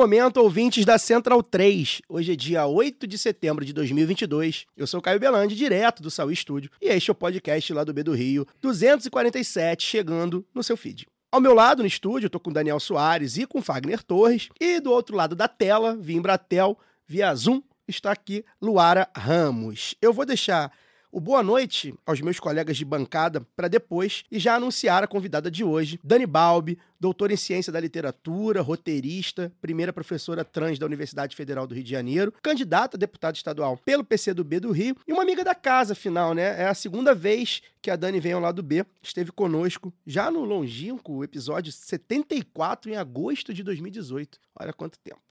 Momento, ouvintes da Central 3. Hoje é dia 8 de setembro de 2022. Eu sou Caio Belandi, direto do Saúl Estúdio, e este é o podcast lá do B do Rio, 247, chegando no seu feed. Ao meu lado, no estúdio, tô com Daniel Soares e com Fagner Torres, e do outro lado da tela, via Embratel, via Zoom, está aqui Luara Ramos. Eu vou deixar o boa noite aos meus colegas de bancada para depois e já anunciar a convidada de hoje, Dani Balbi, doutora em ciência da literatura, roteirista, primeira professora trans da Universidade Federal do Rio de Janeiro, candidata a deputada estadual pelo PCdoB do Rio e uma amiga da casa, afinal, né? É a segunda vez que a Dani vem ao lado B, esteve conosco já no longínquo episódio 74 em agosto de 2018. Olha quanto tempo.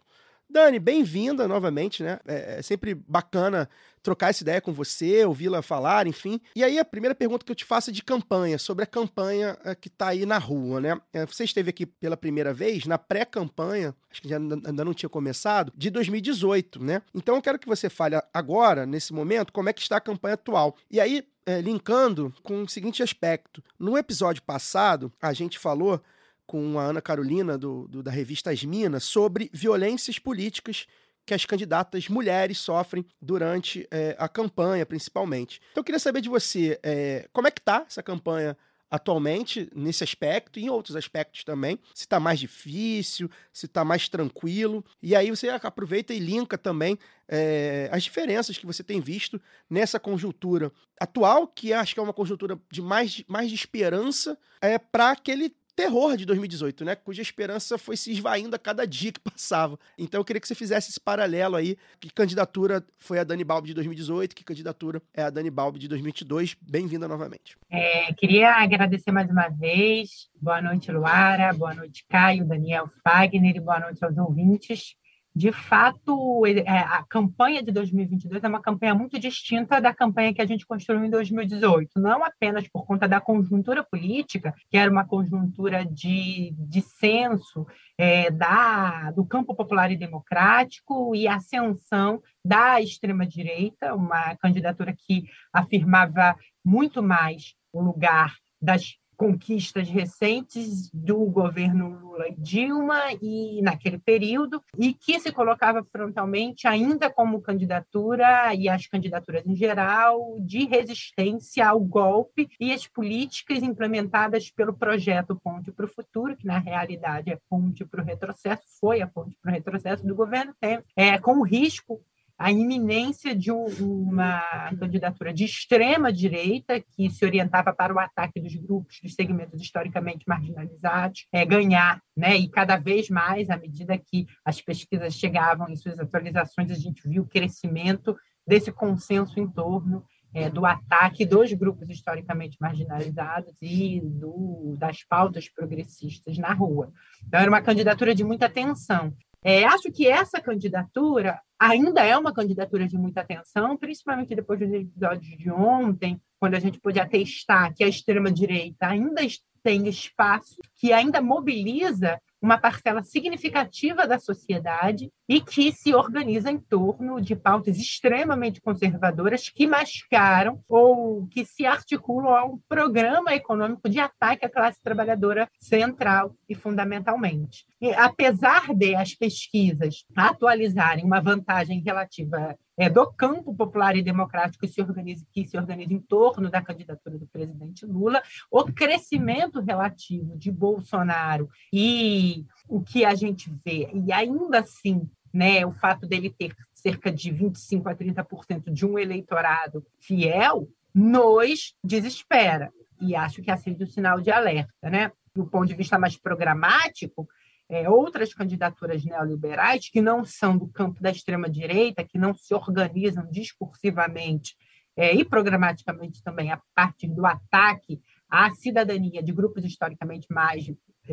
Dani, bem-vinda novamente, né? É é sempre bacana trocar essa ideia com você, ouvi-la falar, enfim. E aí, a primeira pergunta que eu te faço é de campanha, sobre a campanha é, que está aí na rua, né? É, Você esteve aqui pela primeira vez na pré-campanha, acho que ainda não tinha começado, de 2018, né? Então eu quero que você fale agora, nesse momento, como é que está a campanha atual. E aí, é, linkando com o seguinte aspecto. No episódio passado, a gente falou com a Ana Carolina, do, do- da revista As Minas, sobre violências políticas que as candidatas mulheres sofrem durante eh, a campanha, principalmente. Então, eu queria saber de você, eh, como é que tá essa campanha atualmente, nesse aspecto, e em outros aspectos também, se está mais difícil, se está mais tranquilo, e aí você aproveita e linka também eh, as diferenças que você tem visto nessa conjuntura atual, que acho que é uma conjuntura de mais, mais de esperança, é, para aquele terror de 2018, né? Cuja esperança foi se esvaindo a cada dia que passava. Então eu queria que você fizesse esse paralelo aí. Que candidatura foi a Dani Balbi de 2018, que candidatura é a Dani Balbi de 2022. Bem-vinda novamente. É, queria agradecer mais uma vez. Boa noite, Luara. Boa noite, Caio, Daniel Fagner e boa noite aos ouvintes. De fato, é, a campanha de 2022 é uma campanha muito distinta da campanha que a gente construiu em 2018. Não apenas por conta da conjuntura política, que era uma conjuntura de dissenso é, da, do campo popular e democrático e ascensão da extrema-direita, uma candidatura que afirmava muito mais o lugar das conquistas recentes do governo Lula e Dilma e naquele período e que se colocava frontalmente ainda como candidatura e as candidaturas em geral de resistência ao golpe e as políticas implementadas pelo projeto Ponte para o Futuro que na realidade é Ponte para o Retrocesso foi a Ponte para o Retrocesso do governo Temer é com o risco a iminência de um- uma candidatura de extrema direita que se orientava para o ataque dos grupos, dos segmentos historicamente marginalizados, é, ganhar, né? E cada vez mais, à medida que as pesquisas chegavam em suas atualizações, a gente viu o crescimento desse consenso em torno é, do ataque dos grupos historicamente marginalizados e do, das pautas progressistas na rua. Então, era uma candidatura de muita tensão. É, acho que essa candidatura ainda é uma candidatura de muita atenção, principalmente depois dos episódios de ontem, quando a gente pôde atestar que a extrema-direita ainda tem espaço, que ainda mobiliza uma parcela significativa da sociedade e que se organiza em torno de pautas extremamente conservadoras que mascaram ou que se articulam a um programa econômico de ataque à classe trabalhadora central e fundamentalmente. E, apesar de as pesquisas atualizarem uma vantagem relativa é, do campo popular e democrático que se, organiza, que se organiza em torno da candidatura do presidente Lula, o crescimento relativo de Bolsonaro e o que a gente vê, e ainda assim, né, o fato dele ter cerca de 25% a 30% de um eleitorado fiel, nos desespera. E acho que acende o sinal de alerta. Né? Do ponto de vista mais programático, é, outras candidaturas neoliberais que não são do campo da extrema-direita, que não se organizam discursivamente é, e programaticamente também a partir do ataque à cidadania de grupos historicamente mais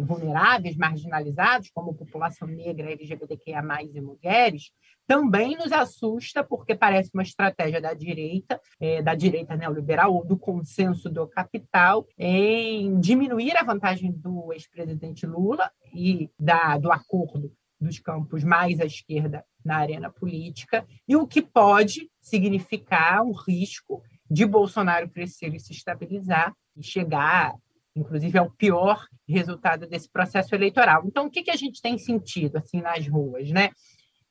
vulneráveis, marginalizados, como população negra, LGBTQIA+, e mulheres, também nos assusta, porque parece uma estratégia da direita, é, da direita neoliberal, ou do consenso do capital, em diminuir a vantagem do ex-presidente Lula e da, do acordo dos campos mais à esquerda na arena política, e o que pode significar um risco de Bolsonaro crescer e se estabilizar e chegar, inclusive, ao pior resultado desse processo eleitoral. Então, o que, que a gente tem sentido assim nas ruas, né?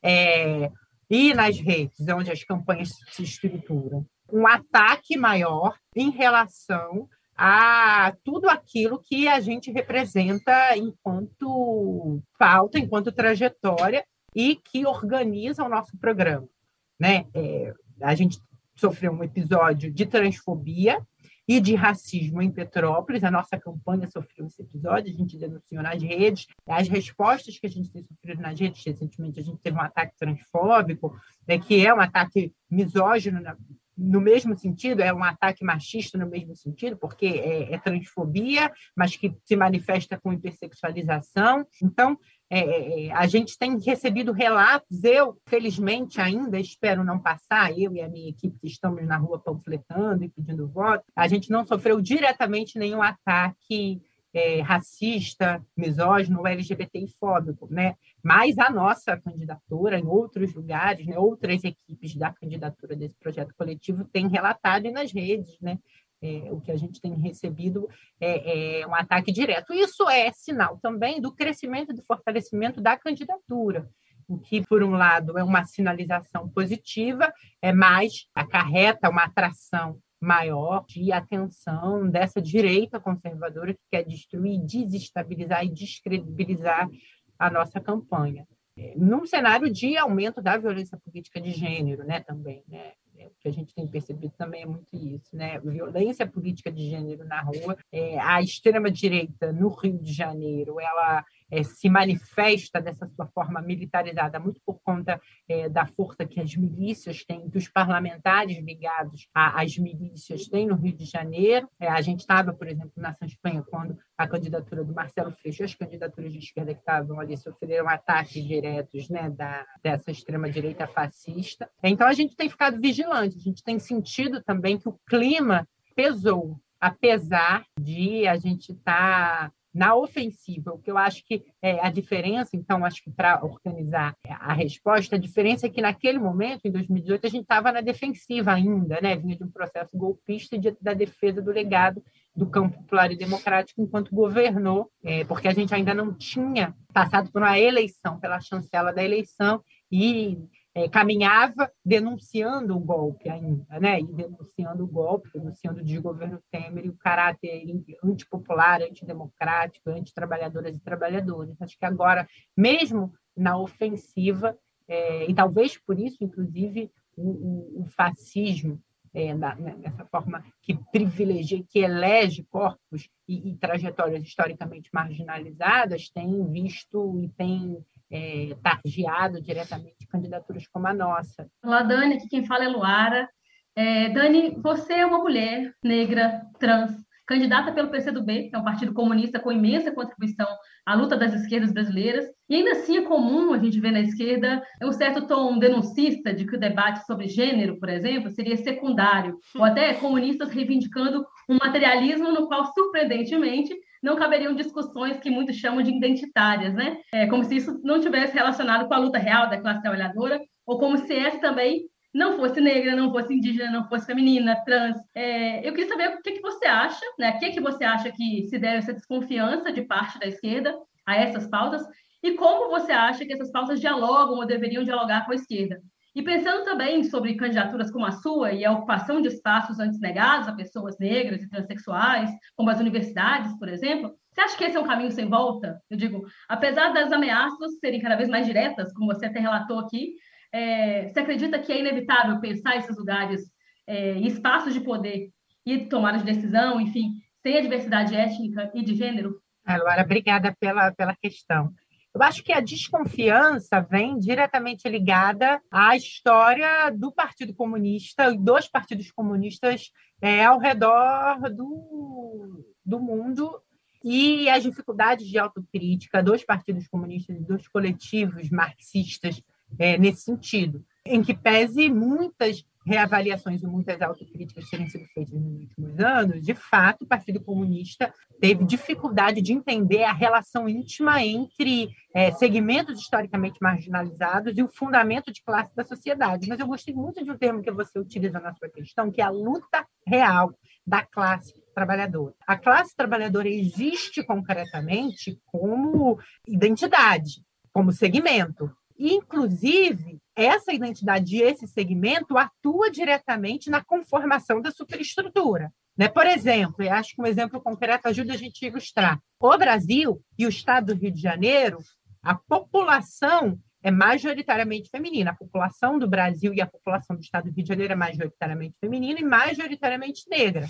É, e nas redes, onde as campanhas se estruturam, um ataque maior em relação a tudo aquilo que a gente representa enquanto pauta, enquanto trajetória e que organiza o nosso programa. Né? É, a gente sofreu um episódio de transfobia e de racismo em Petrópolis. A nossa campanha sofreu esse episódio, a gente denunciou nas redes. As respostas que a gente tem sofrido nas redes, recentemente a gente teve um ataque transfóbico, né, que é um ataque misógino na, no mesmo sentido, é um ataque machista no mesmo sentido, porque é, é transfobia, mas que se manifesta com hipersexualização. Então, é, é, é, a gente tem recebido relatos, eu, felizmente, ainda espero não passar, eu e a minha equipe que estamos na rua panfletando e pedindo voto, a gente não sofreu diretamente nenhum ataque é, racista, misógino ou LGBTI-fóbico, né? Mas a nossa candidatura, em outros lugares, né, outras equipes da candidatura desse projeto coletivo têm relatado nas redes, né? É, o que a gente tem recebido é, é, um ataque direto. Isso é sinal também do crescimento e do fortalecimento da candidatura, o que, por um lado, é uma sinalização positiva, é mais acarreta uma atração maior de atenção dessa direita conservadora que quer destruir, desestabilizar e descredibilizar a nossa campanha. É, num cenário de aumento da violência política de gênero, né, também, né? É, o que a gente tem percebido também é muito isso, né? Violência política de gênero na rua, é, a extrema direita no Rio de Janeiro, ela é, se manifesta dessa sua forma militarizada, muito por conta é, da força que as milícias têm, que os parlamentares ligados às milícias têm no Rio de Janeiro. É, a gente estava, por exemplo, na Espanha, quando a candidatura do Marcelo Freixo, as candidaturas de esquerda que estavam ali sofreram ataques diretos né, da, dessa extrema-direita fascista. Então, a gente tem ficado vigilante, a gente tem sentido também que o clima pesou, apesar de a gente estar tá na ofensiva. O que eu acho que é a diferença, então, acho que para organizar a resposta, a diferença é que naquele momento, em 2018, a gente estava na defensiva ainda, né? Vinha de um processo golpista de, da defesa do legado do campo popular e democrático enquanto governou, é, porque a gente ainda não tinha passado por uma eleição, pela chancela da eleição, e é, caminhava denunciando o golpe ainda, né? E denunciando o golpe, denunciando o desgoverno Temer e o caráter antipopular, antidemocrático, antitrabalhadoras e trabalhadores. Acho que agora, mesmo na ofensiva, é, e talvez por isso, inclusive, o, o fascismo, é, na, né, nessa forma que privilegia, que elege corpos e, e trajetórias historicamente marginalizadas, tem visto e tem é, targiado diretamente candidaturas como a nossa. Olá, Dani, aqui quem fala é Luara. É, Dani, você é uma mulher negra, trans, candidata pelo PCdoB, que é um partido comunista com imensa contribuição à luta das esquerdas brasileiras, e ainda assim é comum a gente ver na esquerda um certo tom denuncista de que o debate sobre gênero, por exemplo, seria secundário, ou até comunistas reivindicando um materialismo no qual, surpreendentemente, não caberiam discussões que muitos chamam de identitárias, né? É como se isso não tivesse relacionado com a luta real da classe trabalhadora, ou como se essa também não fosse negra, não fosse indígena, não fosse feminina, trans. É, eu queria saber o que, que você acha, né? O que, que você acha que se deve essa desconfiança de parte da esquerda a essas pautas e como você acha que essas pautas dialogam ou deveriam dialogar com a esquerda. E pensando também sobre candidaturas como a sua e a ocupação de espaços antes negados a pessoas negras e transexuais, como as universidades, por exemplo, você acha que esse é um caminho sem volta? Eu digo, apesar das ameaças serem cada vez mais diretas, como você até relatou aqui, é, você acredita que é inevitável pensar esses lugares é, espaços de poder e tomada de decisão, enfim, sem a diversidade étnica e de gênero? Luara, obrigada pela, pela questão. Eu acho que a desconfiança vem diretamente ligada à história do Partido Comunista e dos partidos comunistas é, ao redor do, do mundo e as dificuldades de autocrítica dos partidos comunistas e dos coletivos marxistas é, nesse sentido, em que pese muitas reavaliações e muitas autocríticas terem sido feitas nos últimos anos, de fato, o Partido Comunista teve dificuldade de entender a relação íntima entre é, segmentos historicamente marginalizados e o fundamento de classe da sociedade. Mas eu gostei muito de um termo que você utiliza na sua questão, que é a luta real da classe trabalhadora. A classe trabalhadora existe concretamente como identidade, como segmento. Inclusive, essa identidade e esse segmento atua diretamente na conformação da superestrutura. Né? Por exemplo, acho que um exemplo concreto ajuda a gente a ilustrar. O Brasil e o estado do Rio de Janeiro, a população é majoritariamente feminina. A população do Brasil e a população do estado do Rio de Janeiro é majoritariamente feminina e majoritariamente negra.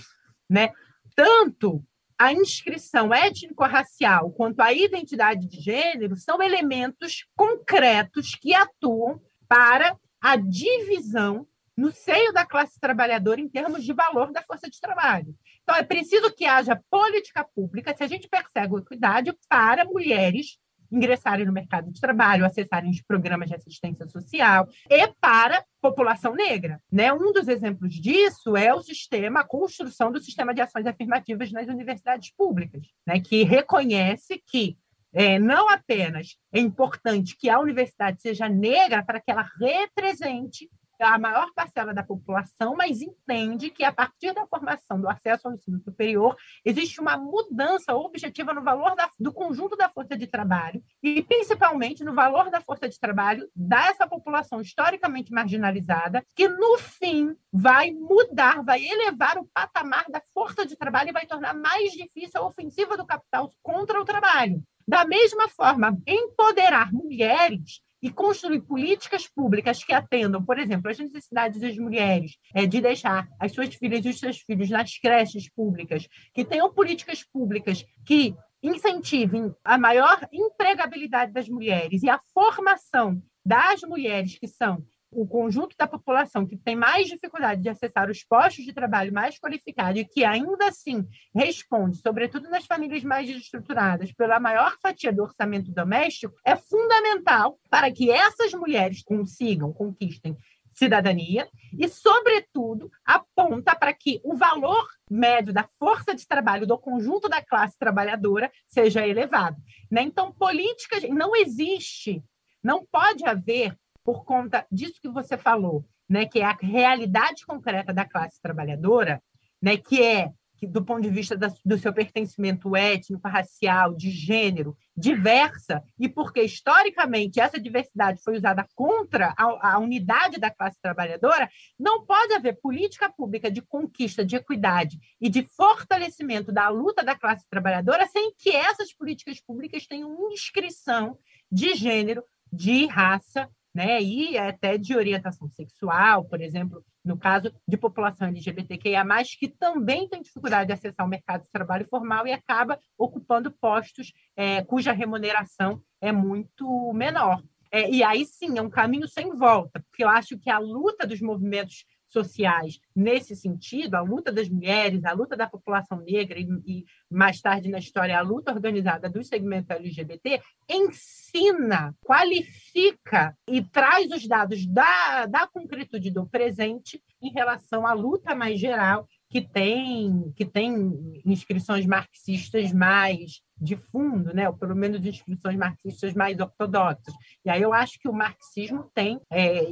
Né? Tanto a inscrição étnico-racial quanto a identidade de gênero são elementos concretos que atuam para a divisão no seio da classe trabalhadora em termos de valor da força de trabalho. Então, é preciso que haja política pública, se a gente persegue a equidade, para mulheres ingressarem no mercado de trabalho, acessarem os programas de assistência social e para população negra. Né? Um dos exemplos disso é o sistema, a construção do sistema de ações afirmativas nas universidades públicas, né? que reconhece que é, não apenas é importante que a universidade seja negra para que ela represente a maior parcela da população, mas entende que a partir da formação do acesso ao ensino superior existe uma mudança objetiva no valor da, do conjunto da força de trabalho e principalmente no valor da força de trabalho dessa população historicamente marginalizada, que no fim vai mudar, vai elevar o patamar da força de trabalho e vai tornar mais difícil a ofensiva do capital contra o trabalho. Da mesma forma, empoderar mulheres e construir políticas públicas que atendam, por exemplo, as necessidades das mulheres, é, de deixar as suas filhas e os seus filhos nas creches públicas, que tenham políticas públicas que incentivem a maior empregabilidade das mulheres e a formação das mulheres que são o conjunto da população que tem mais dificuldade de acessar os postos de trabalho mais qualificados e que ainda assim responde, sobretudo nas famílias mais desestruturadas, pela maior fatia do orçamento doméstico, é fundamental para que essas mulheres consigam, conquistem cidadania e, sobretudo, aponta para que o valor médio da força de trabalho do conjunto da classe trabalhadora seja elevado. Né? Então, políticas não existe, não pode haver por conta disso que você falou, né, que é a realidade concreta da classe trabalhadora, né, que é que, do ponto de vista da, do seu pertencimento étnico, racial, de gênero, diversa, e porque historicamente essa diversidade foi usada contra a, a, unidade da classe trabalhadora, não pode haver política pública de conquista de equidade e de fortalecimento da luta da classe trabalhadora sem que essas políticas públicas tenham inscrição de gênero, de raça né? E até de orientação sexual, por exemplo, no caso de população LGBTQIA+, que também tem dificuldade de acessar o mercado de trabalho formal e acaba ocupando postos é, cuja remuneração é muito menor. É, e aí sim, é um caminho sem volta, porque eu acho que a luta dos movimentos sociais nesse sentido, a luta das mulheres, a luta da população negra e, e, mais tarde na história a luta organizada do segmento LGBT, ensina, qualifica e traz os dados da, da concretude do presente em relação à luta mais geral que tem, que tem inscrições marxistas mais de fundo, né? ou pelo menos inscrições marxistas mais ortodoxas. E aí eu acho que o marxismo tem, é,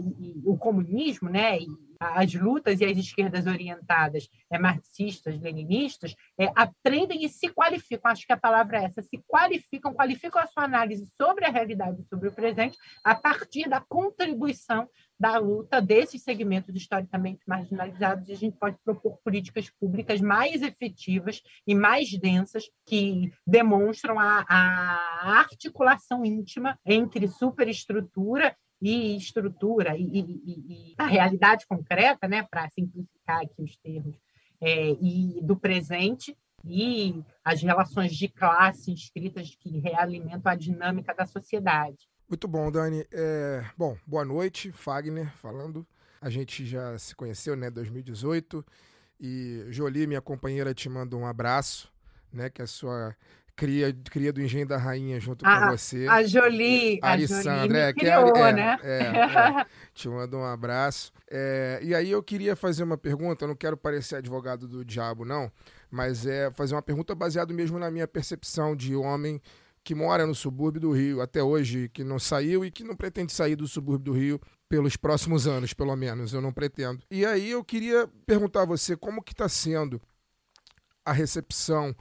o comunismo, né? E as lutas e as esquerdas orientadas é, marxistas, leninistas, é, aprendem e se qualificam, acho que a palavra é essa, se qualificam, qualificam a sua análise sobre a realidade, sobre o presente, a partir da contribuição da luta desses segmentos historicamente marginalizados, e a gente pode propor políticas públicas mais efetivas e mais densas que demonstram a, a articulação íntima entre superestrutura e estrutura e, e, e a realidade concreta, né, para simplificar aqui os termos, é, e do presente e as relações de classe inscritas que realimentam a dinâmica da sociedade. Muito bom, Dani. É, bom, boa noite, Fagner falando. A gente já se conheceu, né, 2018. E Jolie, minha companheira, te manda um abraço, né, que a sua cria, cria do Engenho da Rainha junto A- com você. A Jolie, a me é, que é, criou, é, né? é, é. te mando um abraço. É, e aí eu queria fazer uma pergunta, eu não quero parecer advogado do diabo, não, mas é fazer uma pergunta baseada mesmo na minha percepção de homem que mora no subúrbio do Rio até hoje, que não saiu e que não pretende sair do subúrbio do Rio pelos próximos anos, pelo menos, eu não pretendo. E aí eu queria perguntar a você como que está sendo a recepção,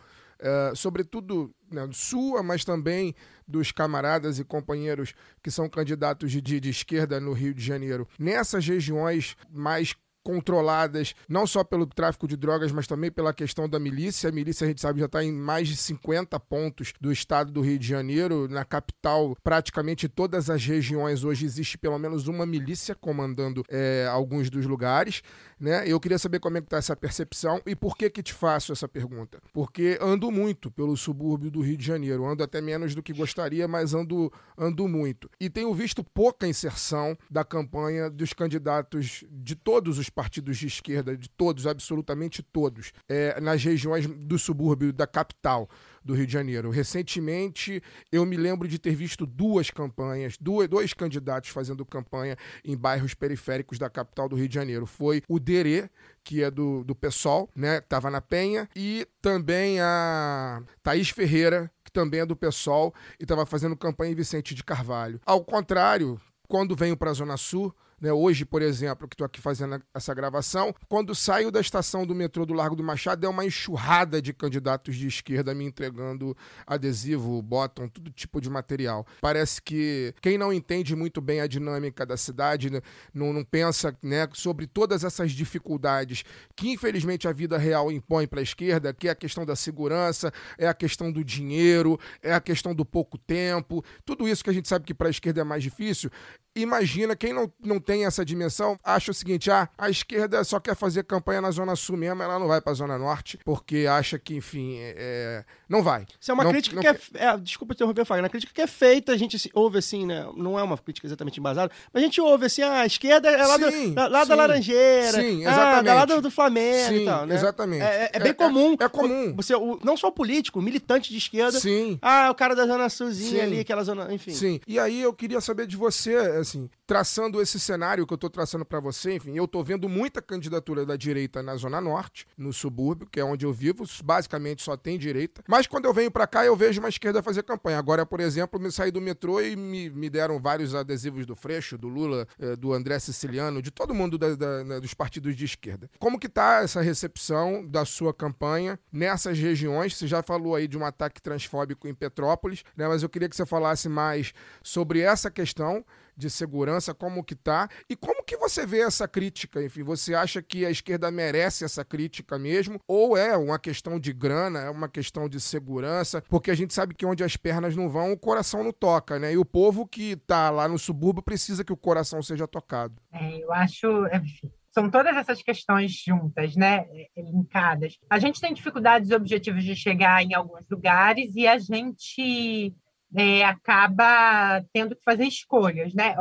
eh, sobretudo né, sua, mas também dos camaradas e companheiros que são candidatos de, de, de esquerda no Rio de Janeiro, nessas regiões mais controladas, não só pelo tráfico de drogas, mas também pela questão da milícia. A milícia, a gente sabe, já está em mais de 50 pontos do estado do Rio de Janeiro. Na capital, praticamente todas as regiões hoje existe pelo menos uma milícia comandando eh, alguns dos lugares. Né? Eu queria saber como é que está essa percepção e por que que te faço essa pergunta. Porque ando muito pelo subúrbio do Rio de Janeiro, ando até menos do que gostaria, mas ando, ando muito. E tenho visto pouca inserção da campanha dos candidatos de todos os partidos de esquerda, de todos, absolutamente todos, eh, nas regiões do subúrbio da capital do Rio de Janeiro. Recentemente, eu me lembro de ter visto duas campanhas, duas, dois candidatos fazendo campanha em bairros periféricos da capital do Rio de Janeiro. Foi o Derê, que é do, do PSOL, né, estava na Penha, e também a Thaís Ferreira, que também é do PSOL e estava fazendo campanha em Vicente de Carvalho. Ao contrário, quando venho para a Zona Sul, né, hoje, por exemplo, que estou aqui fazendo essa gravação, quando saio da estação do metrô do Largo do Machado, é uma enxurrada de candidatos de esquerda me entregando adesivo, bottom, todo tipo de material. Parece que quem não entende muito bem a dinâmica da cidade, né, não, não pensa né, sobre todas essas dificuldades que, infelizmente, a vida real impõe para a esquerda, que é a questão da segurança, é a questão do dinheiro, é a questão do pouco tempo, tudo isso que a gente sabe que para a esquerda é mais difícil. Imagina quem não, não tem essa dimensão, acha o seguinte: ah, a esquerda só quer fazer campanha na Zona Sul mesmo, ela não vai para a Zona Norte, porque acha que, enfim, é, é, não vai. Isso é uma Não- crítica não que é, é. Desculpa interromper, Fagner. A crítica que é feita, a gente ouve assim, né? Não é uma crítica exatamente embasada, mas a gente ouve assim, ah, a esquerda é lá, Sim, do, lá, lá da sim. Laranjeira. Sim, ah, da lá exatamente. do, do Flamengo Sim, e tal, né? exatamente. É, é- é bem É- comum. é- é comum. Você, o- não só o político, o militante de esquerda. Sim. Ah, o cara da Zona Sulzinha Sim. ali, aquela zona. Enfim. Sim. E aí eu queria saber de você, assim, traçando esse cenário que eu tô traçando para você, enfim, eu tô vendo muita candidatura da direita na Zona Norte, no subúrbio, que é onde eu vivo, basicamente só tem direita. Mas quando eu venho para cá, eu vejo uma esquerda fazer campanha. Agora, por exemplo, me saí do metrô e me, me deram vários adesivos do Freixo, do Lula, eh, do André Siciliano, de todo mundo da- da- da- dos partidos de esquerda. Como que tá essa recepção da sua campanha nessas regiões? Você já falou aí de um ataque transfóbico em Petrópolis, né? Mas eu queria que você falasse mais sobre essa questão de segurança, como que tá e como que você vê essa crítica, enfim, você acha que a esquerda merece essa crítica mesmo ou é uma questão de grana, é uma questão de segurança, porque a gente sabe que onde as pernas não vão, o coração não toca, né? E o povo que tá lá no subúrbio precisa que o coração seja tocado. É, eu acho, enfim, são todas essas questões juntas, né, é, linkadas. A gente tem dificuldades objetivas de chegar em alguns lugares e a gente é, acaba tendo que fazer escolhas, né?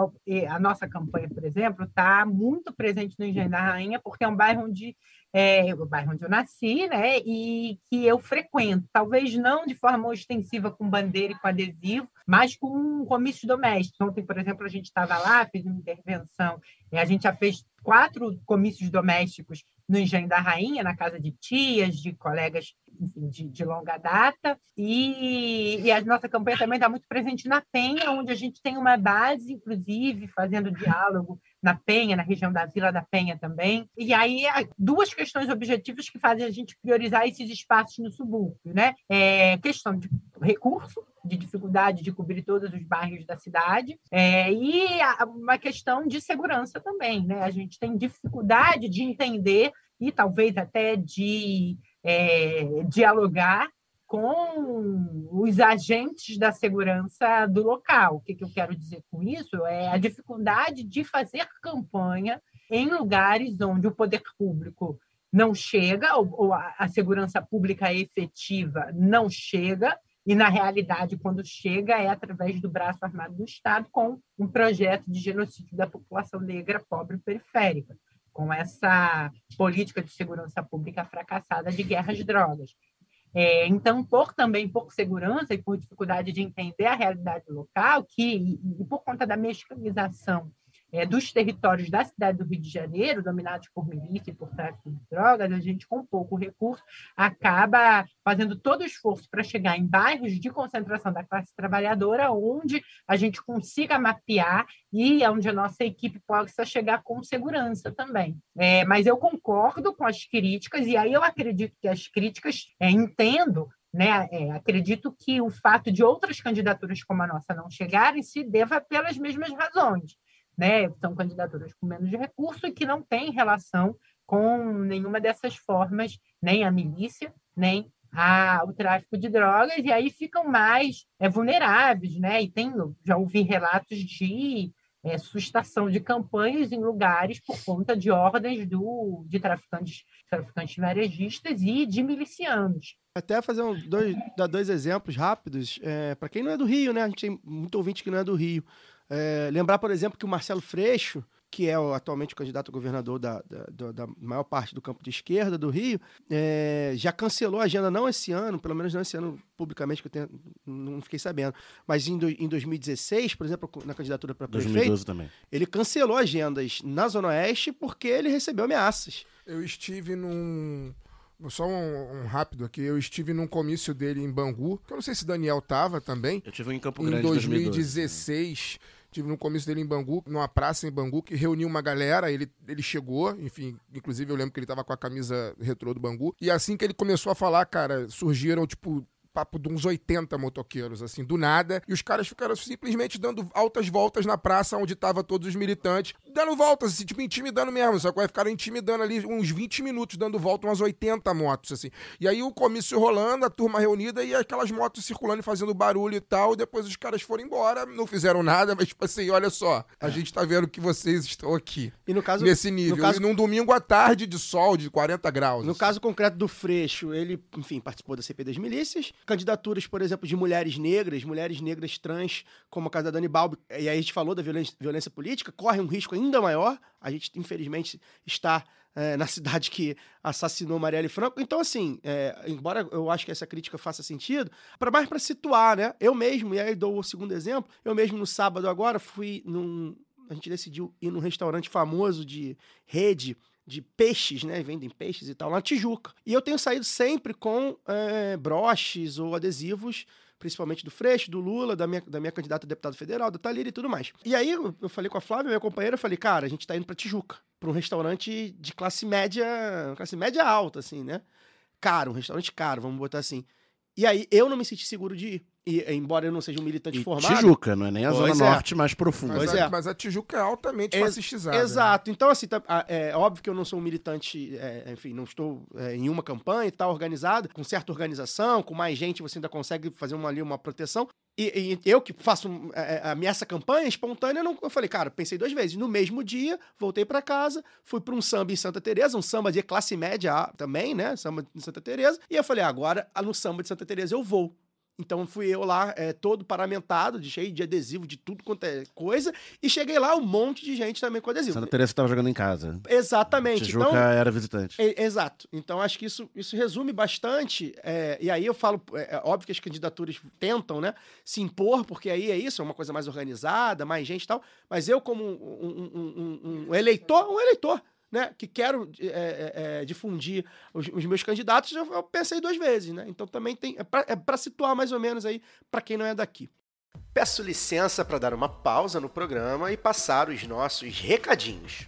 A nossa campanha, por exemplo, está muito presente no Engenho da Rainha, porque é um bairro onde é, o bairro onde eu nasci, né? E que eu frequento, talvez não de forma ostensiva com bandeira e com adesivo, mas com comícios domésticos. Ontem, por exemplo, a gente estava lá, fez uma intervenção, e a gente já fez quatro comícios domésticos no Engenho da Rainha, na casa de tias, de colegas enfim, de, de longa data, e, e a nossa campanha também está muito presente na Penha, onde a gente tem uma base, inclusive, fazendo diálogo na Penha, na região da Vila da Penha também. E aí, duas questões objetivas que fazem a gente priorizar esses espaços no subúrbio, né? É questão de recurso, de dificuldade de cobrir todos os bairros da cidade, é, e uma questão de segurança também, né? A gente tem dificuldade de entender e talvez até de é, dialogar com os agentes da segurança do local. O que, que eu quero dizer com isso? É a dificuldade de fazer campanha em lugares onde o poder público não chega, ou, ou a, a segurança pública efetiva não chega, e, na realidade, quando chega, é através do braço armado do Estado, com um projeto de genocídio da população negra, pobre e periférica, com essa política de segurança pública fracassada de guerra às drogas. É, então, por também por segurança e por dificuldade de entender a realidade local, que e, e por conta da mexicanização é, dos territórios da cidade do Rio de Janeiro, dominados por milícia e por tráfico de drogas, a gente, com pouco recurso, acaba fazendo todo o esforço para chegar em bairros de concentração da classe trabalhadora, onde a gente consiga mapear e onde a nossa equipe possa chegar com segurança também. É, mas eu concordo com as críticas, e aí eu acredito que as críticas, é, entendo né? É, acredito que o fato de outras candidaturas como a nossa não chegarem se deva pelas mesmas razões né? São candidaturas com menos recurso e que não têm relação com nenhuma dessas formas, nem a milícia, nem a, o tráfico de drogas, e aí ficam mais é, vulneráveis, né? E tem, já ouvi relatos de é, sustação de campanhas em lugares por conta de ordens do, de traficantes, traficantes varejistas e de milicianos. Até fazer um, dois, dar dois exemplos rápidos. É, Para quem não é do Rio, né? A gente tem muito ouvinte que não é do Rio. É, lembrar, por exemplo, que o Marcelo Freixo, que é o, atualmente o candidato a governador da, da, da, maior parte do campo de esquerda do Rio, é, já cancelou a agenda, não esse ano, pelo menos não esse ano publicamente, que eu tenho, não fiquei sabendo, mas em, do, em 2016, por exemplo, na candidatura para prefeito, também. ele cancelou agendas na Zona Oeste porque ele recebeu ameaças. Eu estive num. Só um, um rápido aqui. Eu estive num comício dele em Bangu, que eu não sei se Daniel tava também. Eu tive em Campo Em Grande 2012. 2016, tive no começo dele em Bangu, numa praça em Bangu, que reuniu uma galera, ele, ele chegou, enfim, inclusive eu lembro que ele tava com a camisa retrô do Bangu, e assim que ele começou a falar, cara, surgiram, tipo, papo de uns 80 motoqueiros, assim, do nada, e os caras ficaram simplesmente dando altas voltas na praça onde tava todos os militantes, dando voltas, assim, tipo, intimidando mesmo, só que vai ficar intimidando ali uns 20 minutos, dando volta, umas 80 motos, assim. E aí o comício rolando, a turma reunida e aquelas motos circulando e fazendo barulho e tal, e depois os caras foram embora, não fizeram nada, mas tipo assim, olha só, a gente tá vendo que vocês estão aqui, E no caso, nesse nível, no caso- e num domingo à tarde de sol, de 40 graus. No assim. caso concreto do Freixo, ele, enfim, participou da CP das milícias. Candidaturas, por exemplo, de mulheres negras, mulheres negras trans, como a casa da Dani Balbi. E aí a gente falou da violência, violência política, corre um risco ainda maior. A gente, infelizmente, está é, na cidade que assassinou Marielle Franco. Então, assim, é, embora eu acho que essa crítica faça sentido, para mais para situar, né? Eu mesmo, e aí dou o segundo exemplo, eu mesmo no sábado agora fui num. A gente decidiu ir num restaurante famoso de rede de peixes, né? Vendem peixes e tal, na Tijuca. E eu tenho saído sempre com é, broches ou adesivos, principalmente do Freixo, do Lula, da minha, da minha candidata a deputado federal, da Thalira e tudo mais. E aí eu, eu falei com a Flávia, minha companheira, eu falei, cara, a gente tá indo pra Tijuca, pra um restaurante de classe média, classe média alta, assim, né? Caro, um restaurante caro, vamos botar assim. E aí eu não me senti seguro de ir. E, embora eu não seja um militante E formado. Tijuca, não é nem a Zona é. Norte mais profunda. Mas, é. mas a Tijuca é altamente Ex- fascistizada. né? Exato. Então, assim, tá- é óbvio que eu não sou um militante, é, enfim, não estou é, em uma campanha e tal, organizada, com certa organização, com mais gente, você ainda consegue fazer uma, ali uma proteção. E, e eu que faço é, é, a minha essa campanha espontânea, eu não- eu falei, cara, pensei duas vezes. No mesmo dia, voltei pra casa, fui pra um samba em Santa Teresa, um samba de classe média também, né? Samba de Santa Teresa. E eu falei, ah, agora ah, no samba de Santa Teresa eu vou. Então fui eu lá, é, todo paramentado, de cheio de adesivo, de tudo quanto é coisa, e cheguei lá, um monte de gente também com adesivo. Santa Teresa tava jogando em casa. Exatamente. Tijuca Então, era visitante. e- exato. Então, acho que isso, isso resume bastante. é, e aí eu falo, é, é óbvio que as candidaturas tentam, né, se impor, porque aí é isso, é uma coisa mais organizada, mais gente e tal. Mas eu, como um- um- um- um eleitor, um eleitor, né, que quero é, é, difundir os, os meus candidatos, eu, eu pensei duas vezes, né? Então também tem. É pra, é situar mais ou menos aí, para quem não é daqui. Peço licença para dar uma pausa no programa e passar os nossos recadinhos.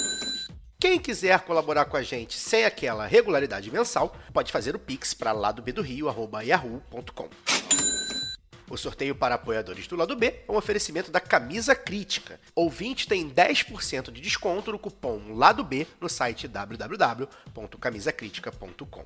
Quem quiser colaborar com a gente sem aquela regularidade mensal, pode fazer o pix para ladobedorio@yahoo.com. O sorteio para apoiadores do lado B é um oferecimento da Camisa Crítica. Ouvinte tem 10% de desconto no cupom Lado B no site www.camisacritica.com.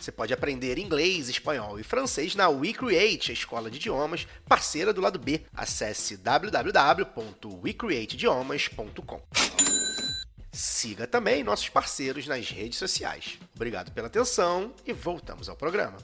Você pode aprender inglês, espanhol e francês na WeCreate, a escola de idiomas parceira do Lado B. Acesse www.wecreateidiomas.com. Siga também nossos parceiros nas redes sociais. Obrigado pela atenção e voltamos ao programa.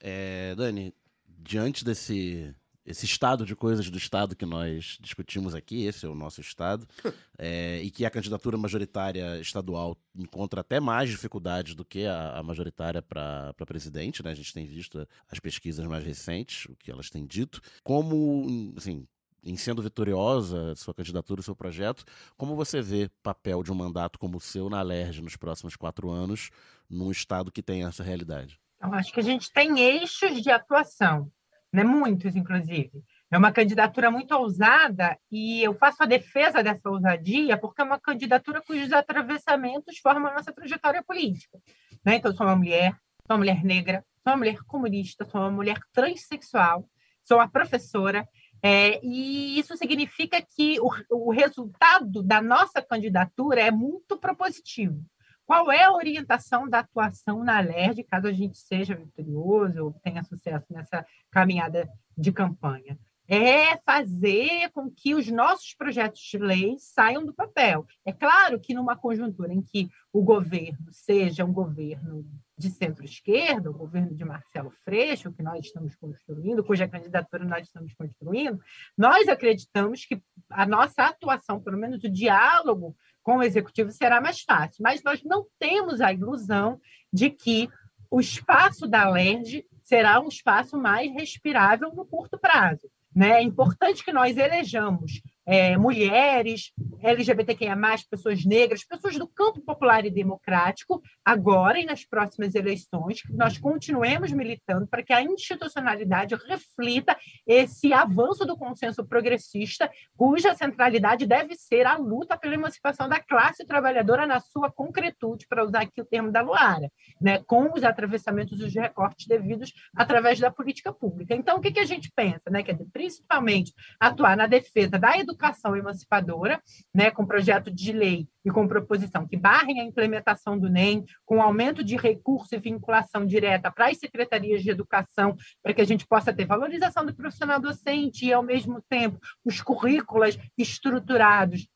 É, Dani, diante desse esse estado de coisas do Estado que nós discutimos aqui, esse é o nosso Estado, é, e que a candidatura majoritária estadual encontra até mais dificuldades do que a, a majoritária para presidente, né? A gente tem visto as pesquisas mais recentes, o que elas têm dito. Como, assim, em sendo vitoriosa sua candidatura, o seu projeto, como você vê papel de um mandato como o seu na LERJ nos próximos quatro anos, num Estado que tem essa realidade? Eu acho que a gente tem eixos de atuação né? muitos, inclusive. É uma candidatura muito ousada e eu faço a defesa dessa ousadia porque é uma candidatura cujos atravessamentos formam a nossa trajetória política. Né? Então, sou uma mulher, sou uma mulher negra, sou uma mulher comunista, sou uma mulher transexual, sou uma professora, é, e isso significa que o, o resultado da nossa candidatura é muito propositivo. Qual é a orientação da atuação na LERD, caso a gente seja vitorioso ou tenha sucesso nessa caminhada de campanha? É fazer com que os nossos projetos de lei saiam do papel. É claro que numa conjuntura em que o governo seja um governo de centro-esquerda, o governo de Marcelo Freixo, que nós estamos construindo, cuja candidatura nós estamos construindo, nós acreditamos que a nossa atuação, pelo menos o diálogo com o executivo será mais fácil. Mas nós não temos a ilusão de que o espaço da LERJ será um espaço mais respirável no curto prazo. Né? É importante que nós elejamos é, mulheres, LGBTQIA+, pessoas negras, pessoas do campo popular e democrático, agora e nas próximas eleições, que nós continuemos militando para que a institucionalidade reflita esse avanço do consenso progressista, cuja centralidade deve ser a luta pela emancipação da classe trabalhadora na sua concretude, para usar aqui o termo da Luara, né, com os atravessamentos e os recortes devidos através da política pública. Então, o que, que a gente pensa? Né, que é principalmente atuar na defesa da educação educação emancipadora, né, com projeto de lei e com proposição que barrem a implementação do NEM, com aumento de recurso e vinculação direta para as secretarias de educação, para que a gente possa ter valorização do profissional docente e, ao mesmo tempo, os currículos estruturados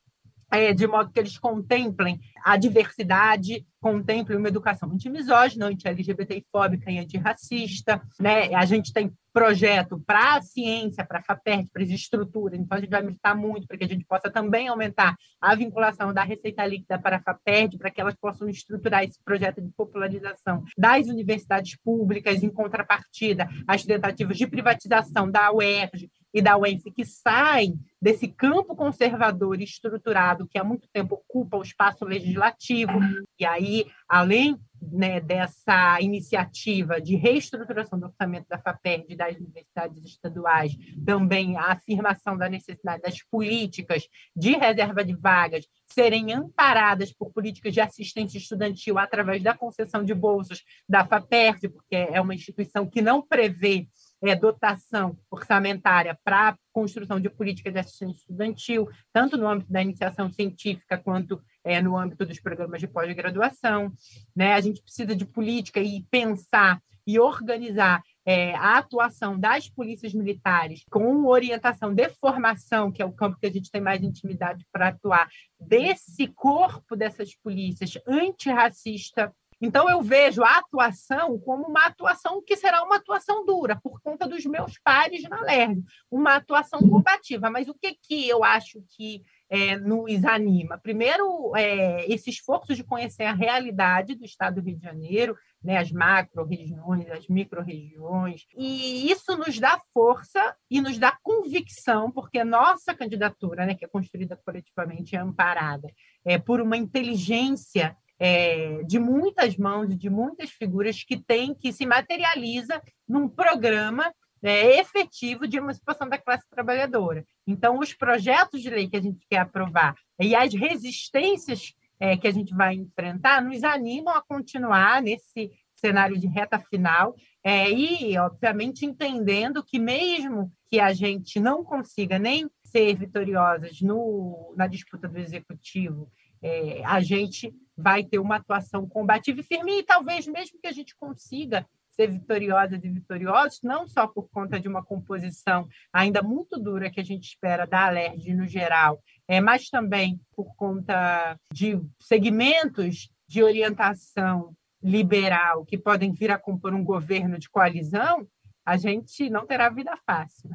é, de modo que eles contemplem a diversidade, contemplem uma educação anti-misógina, anti-LGBT-fóbica e antirracista. Né? A gente tem projeto para a ciência, para a FAPERT, para as estruturas, então a gente vai militar muito para que a gente possa também aumentar a vinculação da receita líquida para a FAPERT, para que elas possam estruturar esse projeto de popularização das universidades públicas, em contrapartida às tentativas de privatização da UERJ e da UENF que saem desse campo conservador estruturado que há muito tempo ocupa o espaço legislativo. E aí, além né, dessa iniciativa de reestruturação do orçamento da FAPERD e das universidades estaduais, também a afirmação da necessidade das políticas de reserva de vagas serem amparadas por políticas de assistência estudantil através da concessão de bolsas da FAPERD, porque é uma instituição que não prevê é, dotação orçamentária para a construção de políticas de assistência estudantil, tanto no âmbito da iniciação científica quanto é, no âmbito dos programas de pós-graduação. Né? A gente precisa de política e pensar e organizar é, a atuação das polícias militares com orientação de formação, que é o campo que a gente tem mais intimidade para atuar, desse corpo dessas polícias antirracista, então, eu vejo a atuação como uma atuação que será uma atuação dura, por conta dos meus pares na LERD, uma atuação combativa. Mas o que, que eu acho que é, nos anima? Primeiro, é, esse esforço de conhecer a realidade do Estado do Rio de Janeiro, né, as macro-regiões, as micro-regiões, e isso nos dá força e nos dá convicção, porque nossa candidatura, né, que é construída coletivamente, é amparada é, por uma inteligência é, de muitas mãos, de muitas figuras que tem, que se materializa num programa é, efetivo de emancipação da classe trabalhadora. Então, os projetos de lei que a gente quer aprovar e as resistências é, que a gente vai enfrentar nos animam a continuar nesse cenário de reta final é, e, obviamente, entendendo que mesmo que a gente não consiga nem ser vitoriosas no, na disputa do executivo, é, a gente vai ter uma atuação combativa e firme, e talvez mesmo que a gente consiga ser vitoriosas e vitoriosos, não só por conta de uma composição ainda muito dura que a gente espera da Alerj no geral, é, mas também por conta de segmentos de orientação liberal que podem vir a compor um governo de coalizão, a gente não terá vida fácil.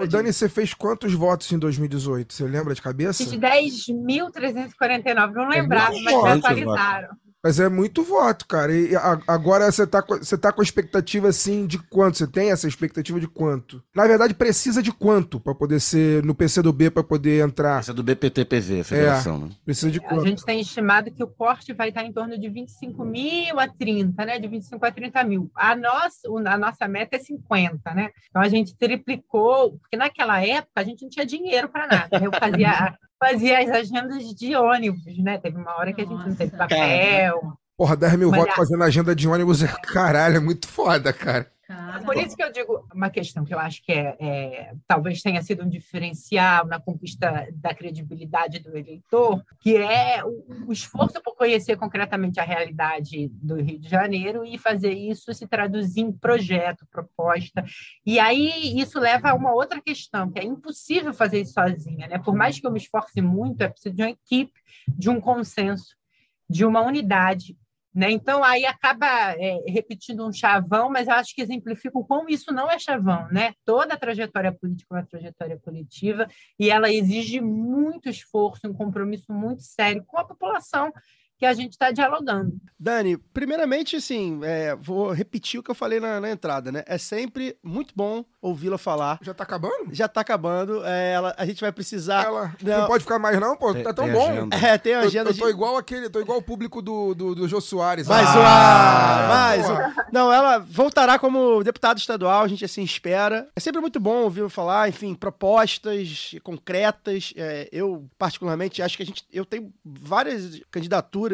Ô, Dani, você fez quantos votos em 2018? Você lembra de cabeça? Fiz 10.349, não lembrava, muito mas já voto, atualizaram. Mas é muito voto, cara. E a- agora você tá, com- você tá com a expectativa assim de quanto? Você tem essa expectativa de quanto? Na verdade, precisa de quanto pra poder ser no PCdoB pra poder entrar? Essa é do BPTPV, Federação, né? Precisa de A quanto? gente tem estimado que o corte vai estar em torno de 25 mil a 30, né? De 25 a 30 mil. A nossa, a nossa meta é 50, né? Então a gente triplicou, porque naquela época a gente não tinha dinheiro para nada. né? Eu fazia, fazia as agendas de ônibus, né? Teve uma hora que a gente não teve Nossa. papel. Porra, 10 mil Mas votos a- fazendo agenda de ônibus é caralho, é muito foda, cara. Por isso que eu digo uma questão que eu acho que é, é, talvez tenha sido um diferencial na conquista da credibilidade do eleitor, que é o, o esforço por conhecer concretamente a realidade do Rio de Janeiro e fazer isso se traduzir em projeto, proposta. E aí isso leva a uma outra questão, que é impossível fazer isso sozinha, né? Por mais que eu me esforce muito, é preciso de uma equipe, de um consenso, de uma unidade. Né? Então, aí acaba é, repetindo um chavão, mas eu acho que exemplifica o como isso não é chavão. Né? Toda a trajetória política é uma trajetória coletiva e ela exige muito esforço, um compromisso muito sério com a população que a gente está dialogando. Dani, primeiramente, assim, é, vou repetir o que eu falei na, na entrada, né? É sempre muito bom ouvi-la falar. Já tá acabando? Já tá acabando. é, ela, a gente vai precisar. Ela Não. não pode ficar mais não, pô. Tem- tá tão tem bom. agenda. É, tem a Eu, agenda eu tô de. igual aquele, tô igual o público do, do, do Jô Soares. Mais Ah, uma! Mais uma. Não, ela voltará como deputada estadual, a gente assim espera. É sempre muito bom ouvir falar, enfim, propostas concretas. É, eu, particularmente, acho que a gente. Eu tenho várias candidaturas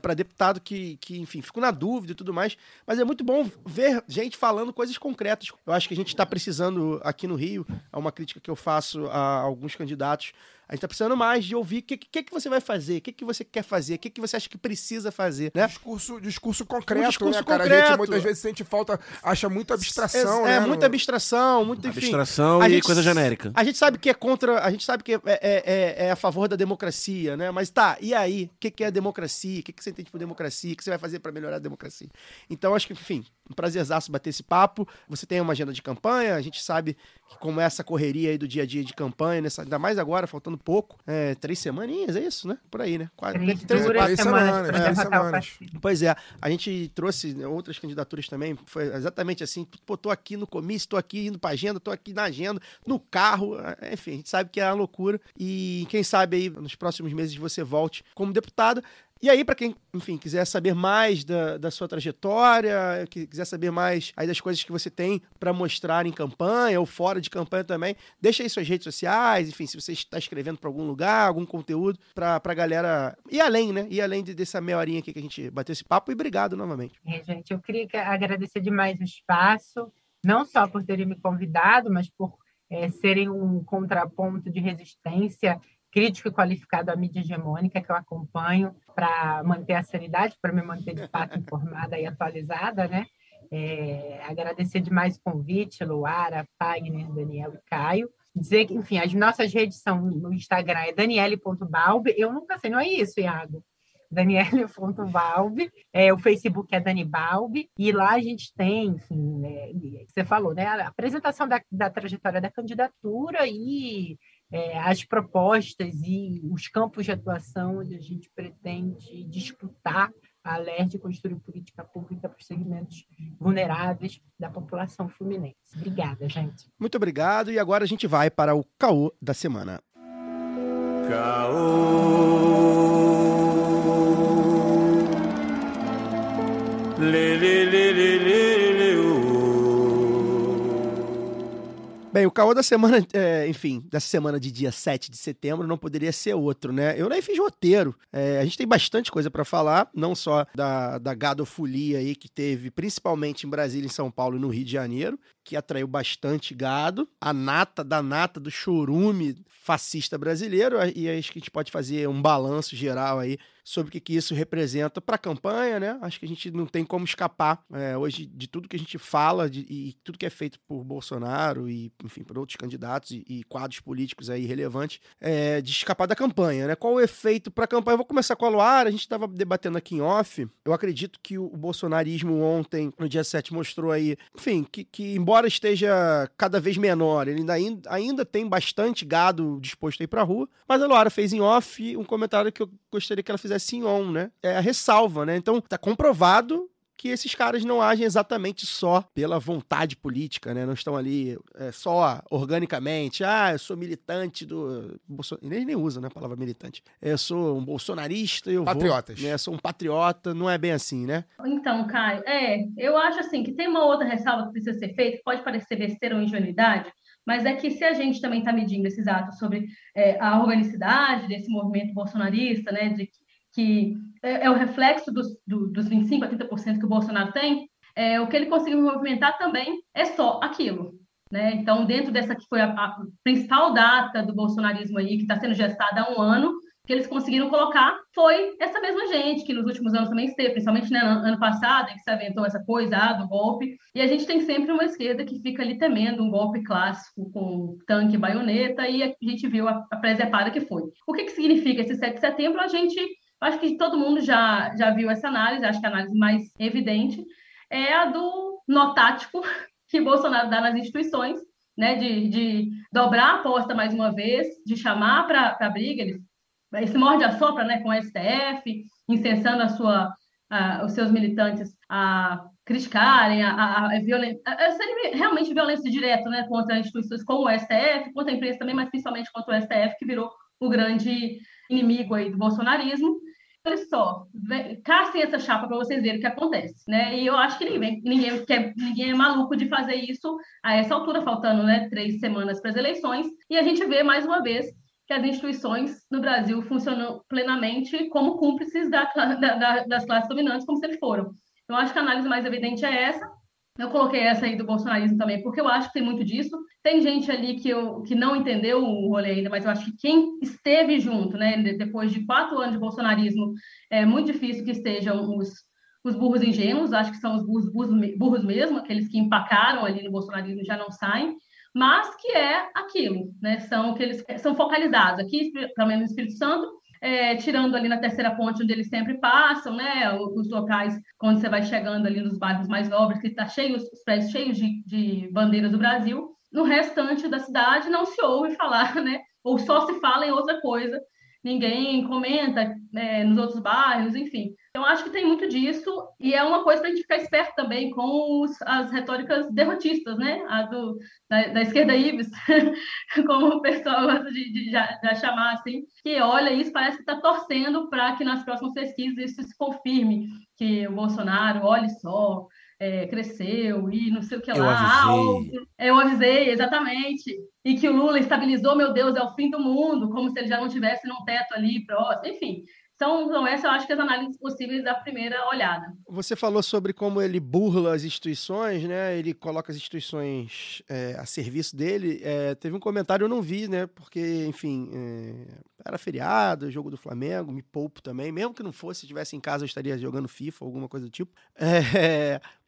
para deputado que, que, enfim, fico na dúvida e tudo mais. Mas é muito bom ver gente falando coisas concretas. Eu acho que a gente está precisando aqui no Rio, é uma crítica que eu faço a alguns candidatos. A gente está precisando mais de ouvir o que, que, que você vai fazer, o que, que você quer fazer, o que, que você acha que precisa fazer, né? Discurso, discurso concreto, Um discurso né, cara? A concreto. gente muitas vezes sente falta, acha muita abstração, é, né? É, muita abstração, muito, enfim. Abstração a e gente- coisa genérica. A gente sabe que é contra, a gente sabe que é, é, é- é a favor da democracia, né? Mas tá, e aí? O que, que é democracia? O que, que você entende por democracia? O que você vai fazer para melhorar a democracia? Então, acho que, enfim, um prazerzaço bater esse papo. Você tem uma agenda de campanha, a gente sabe que como é essa correria aí do dia a dia de campanha, nessa, ainda mais agora, faltando pouco, é, três semaninhas, é isso, né? Por aí, né? Quase, Três três três semanas semanas, o semanas. Pois é, a gente trouxe outras candidaturas também, foi exatamente assim, pô, tô aqui no comício, tô aqui indo pra agenda, tô aqui na agenda, no carro, eh, enfim, a gente sabe que é uma loucura e quem sabe aí nos próximos meses você volte como deputada. E aí, para quem, enfim, quiser saber mais da, da sua trajetória, que quiser saber mais aí das coisas que você tem para mostrar em campanha ou fora de campanha também, deixa aí suas redes sociais, enfim, se você está escrevendo para algum lugar, algum conteúdo, pra, pra galera ir além, né? Ir além de- dessa meia horinha aqui que a gente bateu esse papo e obrigado novamente. É, gente, eu queria que- agradecer demais o espaço, não só por terem me convidado, mas por é, serem um contraponto de resistência crítico e qualificado à mídia hegemônica que eu acompanho para manter a sanidade, para me manter de fato informada e atualizada, né? É, agradecer demais o convite, Luara, Fagner, Daniel e Caio. Dizer que, enfim, as nossas redes são no Instagram é daniele.balbi. Eu nunca sei, não é isso, Iago? Daniele.balbi. É, o Facebook é Dani Balbi. E lá a gente tem, enfim, né, você falou, né? A apresentação da, da trajetória da candidatura e é, as propostas e os campos de atuação onde a gente pretende disputar a LERD e construir política pública para os segmentos vulneráveis da população fluminense. Obrigada, gente. Muito obrigado e agora a gente vai para o caô da semana. Lê, lê, lê, lê, Bem, o caô da semana, é, enfim, dessa semana de dia 7 de setembro não poderia ser outro, né? Eu nem fiz roteiro. É, a gente tem bastante coisa pra falar, não só da, da gadofolia aí que teve, principalmente em Brasília, em São Paulo e no Rio de Janeiro, que atraiu bastante gado. A nata da nata do chorume fascista brasileiro. E acho que a gente pode fazer um balanço geral aí sobre o que, que isso representa para a campanha, né? Acho que a gente não tem como escapar é, hoje de tudo que a gente fala de, e tudo que é feito por Bolsonaro e, enfim, por outros candidatos e, e quadros políticos aí relevantes, é, de escapar da campanha, né? Qual o efeito para a campanha? Eu vou começar com a Luara, a gente estava debatendo aqui em off. Eu acredito que o bolsonarismo ontem, no dia 7, mostrou aí, enfim, que, que embora esteja cada vez menor, ele ainda, ainda tem bastante gado disposto a ir pra rua, mas a Luara fez em off um comentário que eu gostaria que ela fizesse assim on, né? É a ressalva, né? Então tá comprovado que esses caras não agem exatamente só pela vontade política, né? Não estão ali é, só organicamente. Ah, eu sou militante do. Bolson... Eles nem usam né, a palavra militante. Eu sou um bolsonarista, eu Patriotas. vou. Né, sou um patriota, não é bem assim, né? Então, Caio, é, eu acho assim que tem uma outra ressalva que precisa ser feita, pode parecer besteira ou ingenuidade, mas é que se a gente também está medindo esses atos sobre é, a organicidade desse movimento bolsonarista, né, de que é, é o reflexo dos, do, dos 25% a 30% que o Bolsonaro tem, é, o que ele conseguiu movimentar também é só aquilo. Né? Então, dentro dessa que foi a, a principal data do bolsonarismo aí, que está sendo gestada há um ano, que eles conseguiram colocar foi essa mesma gente que nos últimos anos também esteve, principalmente né, no ano passado, que se aventou essa coisa ah, do golpe. E a gente tem sempre uma esquerda que fica ali temendo um golpe clássico com tanque e baioneta, e a gente viu a, a presepada que foi. O que, que significa esse 7 de setembro? A gente acho que todo mundo já, já viu essa análise, acho que a análise mais evidente. É a do nó tático que Bolsonaro dá nas instituições, né, de, de dobrar a aposta mais uma vez, de chamar para a briga, ele, esse morde a sopra né, com o STF, incensando a sua, a, os seus militantes a criticarem a, a, a violência, realmente violência direta né, contra instituições como o STF, contra a imprensa também, mas principalmente contra o STF, que virou o grande inimigo aí do bolsonarismo. Olha só, caçem essa chapa para vocês verem o que acontece, né? E eu acho que ninguém, ninguém, quer, ninguém é maluco de fazer isso a essa altura, faltando né, três semanas para as eleições, e a gente vê mais uma vez que as instituições no Brasil funcionam plenamente como cúmplices da, da, das classes dominantes, como sempre foram. Então, acho que a análise mais evidente é essa, eu coloquei essa aí do bolsonarismo também, porque eu acho que tem muito disso. Tem gente ali que, eu, que não entendeu o rolê ainda, mas eu acho que quem esteve junto, né, depois de quatro anos de bolsonarismo, é muito difícil que estejam os, os burros ingênuos, acho que são os burros, burros, burros mesmo, aqueles que empacaram ali no bolsonarismo e já não saem, mas que é aquilo, né, são aqueles são focalizados. Aqui, pelo menos no Espírito Santo, é, tirando ali na terceira ponte onde eles sempre passam, né? Os locais quando você vai chegando ali nos bairros mais nobres, que está cheio, os prédios cheios de, de bandeiras do Brasil. No restante da cidade não se ouve falar, né? Ou só se fala em outra coisa. Ninguém comenta é, nos outros bairros, enfim. Então, acho que tem muito disso, e é uma coisa para a gente ficar esperto também com os, as retóricas derrotistas, né? A do, da, da esquerda Ives, como o pessoal gosta de, de, de, chamar assim, que olha isso, parece que está torcendo para que nas próximas pesquisas isso se confirme, que o Bolsonaro, olhe só, é, cresceu e não sei o que Eu lá. avisei. Ah, eu avisei, exatamente. E que o Lula estabilizou, meu Deus, é o fim do mundo, como se ele já não tivesse num teto ali próximo. Enfim, são, são essas, eu acho que as análises possíveis da primeira olhada. Você falou sobre como ele burla as instituições, né? Ele coloca as instituições é, a serviço dele. É, teve um comentário, eu não vi, né? Porque, enfim, é, era feriado, jogo do Flamengo, me poupo também. Mesmo que não fosse, se estivesse em casa, eu estaria jogando FIFA, alguma coisa do tipo.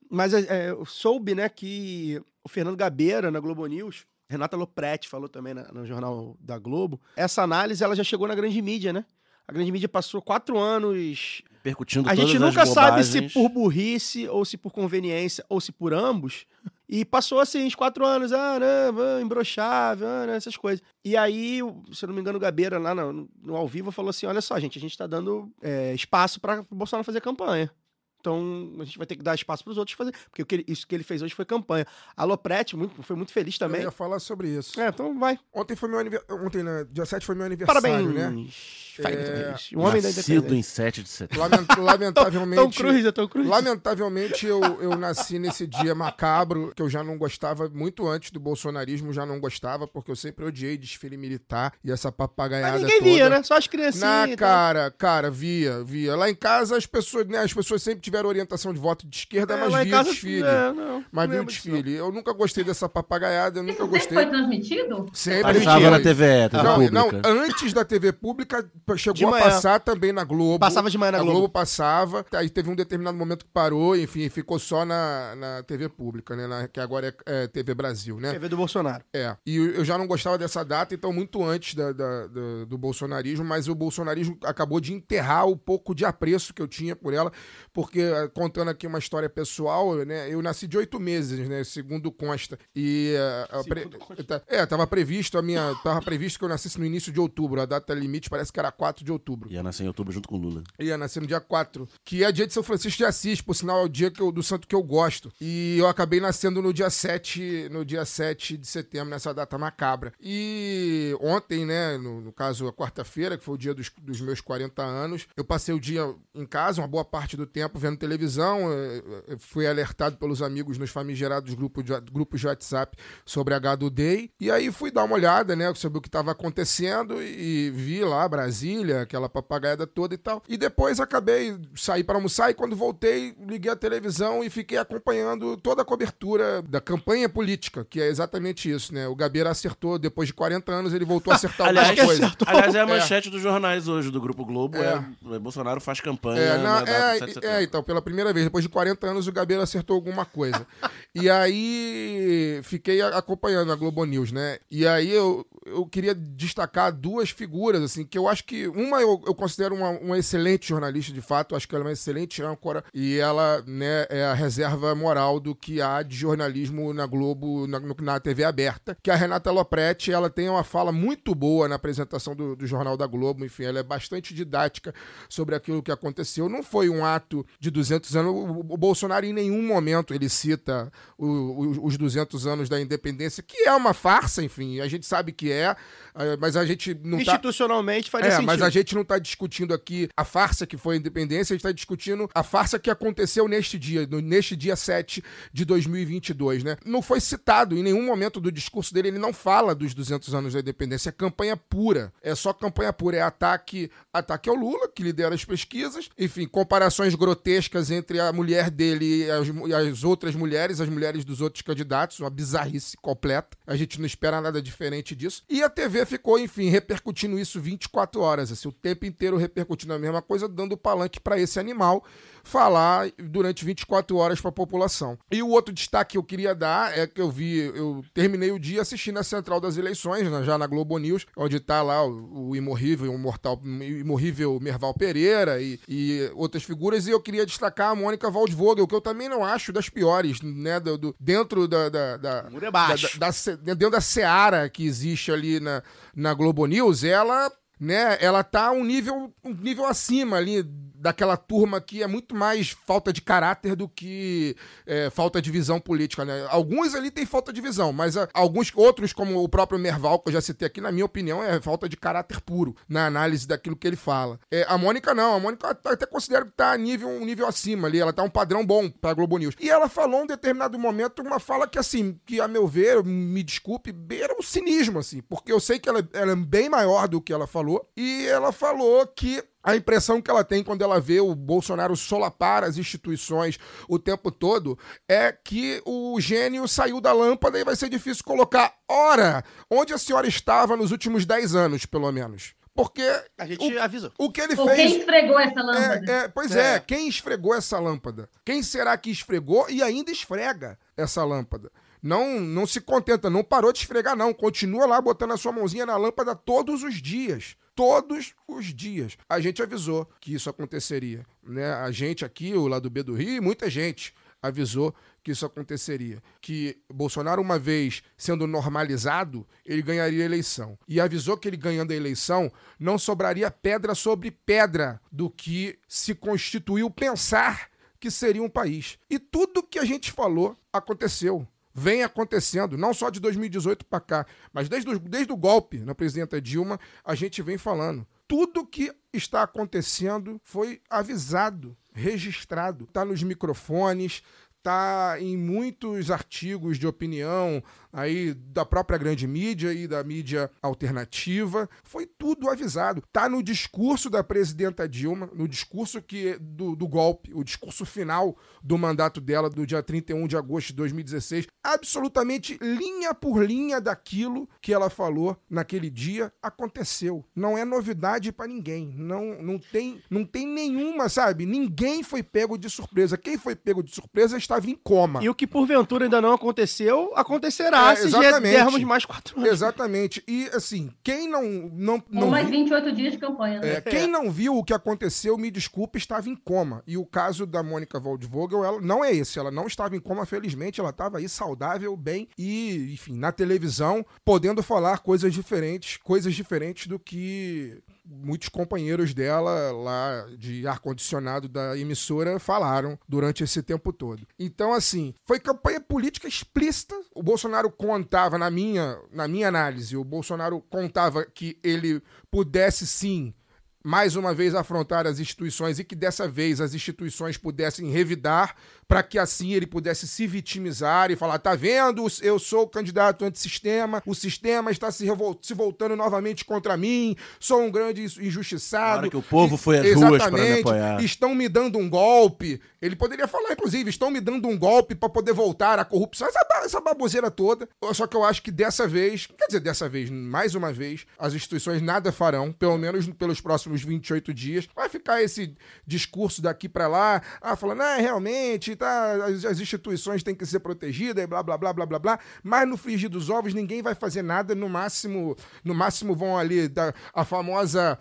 É, mas é, eu soube, né, que o Fernando Gabeira, na Globo News, Renata Lopretti falou também na, no jornal da Globo. Essa análise ela já chegou na grande mídia, né? A grande mídia passou quatro anos. Percutindo A gente nunca sabe se por burrice, ou se por conveniência, ou se por ambos. E passou assim, os quatro anos, ah, não, ah, imbrochável, ah, né, essas coisas. E aí, se eu não me engano, o Gabeira lá no, no ao vivo falou assim: olha só, gente, a gente tá dando é, espaço para o Bolsonaro fazer campanha. Então, a gente vai ter que dar espaço para os outros fazer. Porque o que ele- isso que ele fez hoje foi campanha. A Lopretti muito, foi muito feliz também. Eu ia falar sobre isso. É, então vai. Ontem foi meu aniversário. Ontem, né? Dia 7 foi meu aniversário, Parabéns. né? Fagner É. O homem da Nascido independência. em 7 de setembro. Lament- lamentavelmente. Tom Cruise, é Tom Cruise. Lamentavelmente, eu, eu nasci nesse dia macabro, que eu já não gostava muito antes do bolsonarismo, já não gostava, porque eu sempre odiei desfile militar e essa papagaiada Mas ninguém toda. via, né? Só as criancinhas. Na cara, cara, via, via. Lá em casa as pessoas, né, as pessoas sempre tiveram orientação de voto de esquerda, É, mas via casa, o desfile. é, não, mas via o desfile. Eu nunca gostei dessa papagaiada, eu nunca Isso sempre gostei. foi transmitido? Sempre Passava na TVE, TV Não, não, antes da TV pública, chegou a passar também na Globo. Passava de manhã na a Globo. Globo passava, aí teve um determinado momento que parou, enfim, ficou só na, na TV pública, né? na- que agora é, é TV Brasil, né? TV do Bolsonaro. É. E eu já não gostava dessa data, então, muito antes da- da- da- do bolsonarismo, mas o bolsonarismo acabou de enterrar o pouco de apreço que eu tinha por ela, porque, eh, contando aqui uma história pessoal, né? Eu nasci de oito meses, né? Segundo consta. E. eh, a pre- tá- É, tava previsto a minha. Tava previsto que eu nascesse no início de outubro. A data limite parece que era 4 de outubro. Ia nascer em outubro junto com o Lula. Ia nascer no dia 4, que é dia de São Francisco de Assis, por sinal é o dia que eu- do santo que eu gosto. E eu acabei nascendo no dia 7, no dia 7 de setembro, nessa data macabra. E ontem, né, no, no caso a quarta-feira, que foi o dia dos, dos meus 40 anos, eu passei o dia em casa, uma boa parte do tempo vendo televisão, fui alertado pelos amigos nos famigerados grupos de, grupos de WhatsApp sobre a Gado Day, e aí fui dar uma olhada, né, sobre o que estava acontecendo e vi lá Brasília, aquela papagaiada toda e tal. E depois acabei sair para almoçar e quando voltei, liguei a televisão e fiquei acompanhando toda a cobertura da campanha política, que é exatamente isso, né? O Gabeira acertou, depois de 40 anos, ele voltou a acertar alguma Aliás, coisa. aliás, é a manchete dos jornais hoje do Grupo Globo. É. É. Bolsonaro faz campanha É, na é, de 7 de é, então, pela primeira vez, depois de 40 anos, o Gabeira acertou alguma coisa. e aí fiquei acompanhando a Globo News, né? E aí eu, eu queria destacar duas figuras, assim, que eu acho que uma eu, eu considero uma, uma excelente jornalista, de fato, acho que ela é uma excelente âncora, e ela, né, é a reserva moral do que há de jornalismo na Globo, na, na TV aberta, que a Renata Lopretti, ela tem uma fala muito boa na apresentação do, do Jornal da Globo, enfim, ela é bastante didática sobre aquilo que aconteceu. Não foi um ato de 200 anos, o, o Bolsonaro em nenhum momento ele cita o- o- os 200 anos da independência, que é uma farsa, enfim, a gente sabe que é, mas a gente não tá... Institucionalmente faria É, sentido. mas a gente não está discutindo aqui a farsa que foi a independência, a gente está discutindo a farsa que aconteceu neste dia, no- neste dia 7 de 2022, né? Não foi citado em nenhum momento do discurso dele, ele não fala dos 200 anos da independência, é campanha pura, é só campanha pura, é ataque, ataque ao Lula, que lidera as pesquisas, enfim, comparações grotescas entre a mulher dele e as, e as outras mulheres, as mulheres dos outros candidatos, uma bizarrice completa, a gente não espera nada diferente disso, e a TV ficou, enfim, repercutindo isso 24 horas, assim, o tempo inteiro repercutindo a mesma coisa, dando palanque para esse animal falar durante 24 horas para a população. E o outro destaque que eu queria dar é que eu vi, eu terminei o dia assistindo a Central das Eleições, né, já na Globo News, onde tá lá o, o imorrível, o mortal, imorrível Merval Pereira e, e outras figuras, e eu queria destacar a Mônica Waldvogel, que eu também não acho das piores, né, do, do- dentro da, da, da, é da- dentro da seara que existe ali na, na Globo News, ela, né, ela tá um nível, um nível acima ali daquela turma que é muito mais falta de caráter do que é, falta de visão política, né? Alguns ali têm falta de visão, mas ah, alguns outros, como o próprio Merval, que eu já citei aqui, na minha opinião, é falta de caráter puro na análise daquilo que ele fala. É, a Mônica não, a Mônica eu até considero que tá a nível, um nível acima ali, ela tá um padrão bom pra Globo News. E ela falou em um determinado momento uma fala que, assim, que a meu ver, me desculpe, beira um cinismo, assim, porque eu sei que ela, ela é bem maior do que ela falou, e ela falou que a impressão que ela tem quando ela vê o Bolsonaro solapar as instituições o tempo todo é que o gênio saiu da lâmpada e vai ser difícil colocar. Ora, onde a senhora estava nos últimos 10 anos, pelo menos? Porque A gente o, avisou. o que ele Ou fez. quem esfregou essa lâmpada? É, é, pois é. quem esfregou essa lâmpada? Quem será que esfregou e ainda esfrega essa lâmpada? Não, não se contenta, não parou de esfregar, não. Continua lá botando a sua mãozinha na lâmpada todos os dias. Todos os dias. A gente avisou que isso aconteceria. Né? A gente aqui, o lado B do Rio, muita gente avisou que isso aconteceria. Que Bolsonaro, uma vez sendo normalizado, ele ganharia a eleição. E avisou que ele ganhando a eleição, não sobraria pedra sobre pedra do que se constituiu pensar que seria um país. E tudo que a gente falou aconteceu. Vem acontecendo, não só de 2018 para cá, mas desde o, desde o golpe na presidenta Dilma, a gente vem falando. tudo que está acontecendo foi avisado, registrado, está nos microfones, está em muitos artigos de opinião aí da própria grande mídia e da mídia alternativa. Foi tudo avisado. Tá no discurso da presidenta Dilma, no discurso que do, do golpe, o discurso final do mandato dela do dia 31 de agosto de 2016, absolutamente linha por linha daquilo que ela falou naquele dia aconteceu. Não é novidade para ninguém. Não, não tem não tem nenhuma, sabe? Ninguém foi pego de surpresa. Quem foi pego de surpresa estava em coma. E o que porventura ainda não aconteceu, acontecerá É, se exatamente. dermos mais quatro anos. Exatamente. E assim, quem não não, Ou não mais viu- 28 dias de campanha, né? É, quem não viu o que aconteceu, me desculpe, estava em coma. E o caso da Mônica Waldvogel, ela não é esse. Ela não estava em coma, felizmente. Ela estava aí saudável, bem e, enfim, na televisão, podendo falar coisas diferentes, coisas diferentes do que muitos companheiros dela lá de ar-condicionado da emissora falaram durante esse tempo todo. Então, assim, foi campanha política explícita. O Bolsonaro contava, na minha, na minha análise, o Bolsonaro contava que ele pudesse sim mais uma vez afrontar as instituições e que dessa vez as instituições pudessem revidar para que assim ele pudesse se vitimizar e falar: tá vendo? Eu sou o candidato antissistema, o sistema está se, se voltando novamente contra mim, sou um grande injustiçado. hora que o povo E- foi às ruas para me Exatamente. apoiar. Estão me dando um golpe. Ele poderia falar, inclusive, estão me dando um golpe para poder voltar à corrupção. Essa, essa baboseira toda. Só que eu acho que dessa vez, quer dizer, dessa vez, mais uma vez, as instituições nada farão, pelo menos pelos próximos 28 dias. Vai ficar esse discurso daqui para lá, ah, falando, ah, realmente, tá, as, as instituições têm que ser protegidas e blá, blá, blá, blá, blá, blá. Mas no frigir dos ovos, ninguém vai fazer nada. No máximo, no máximo vão ali, da, a famosa,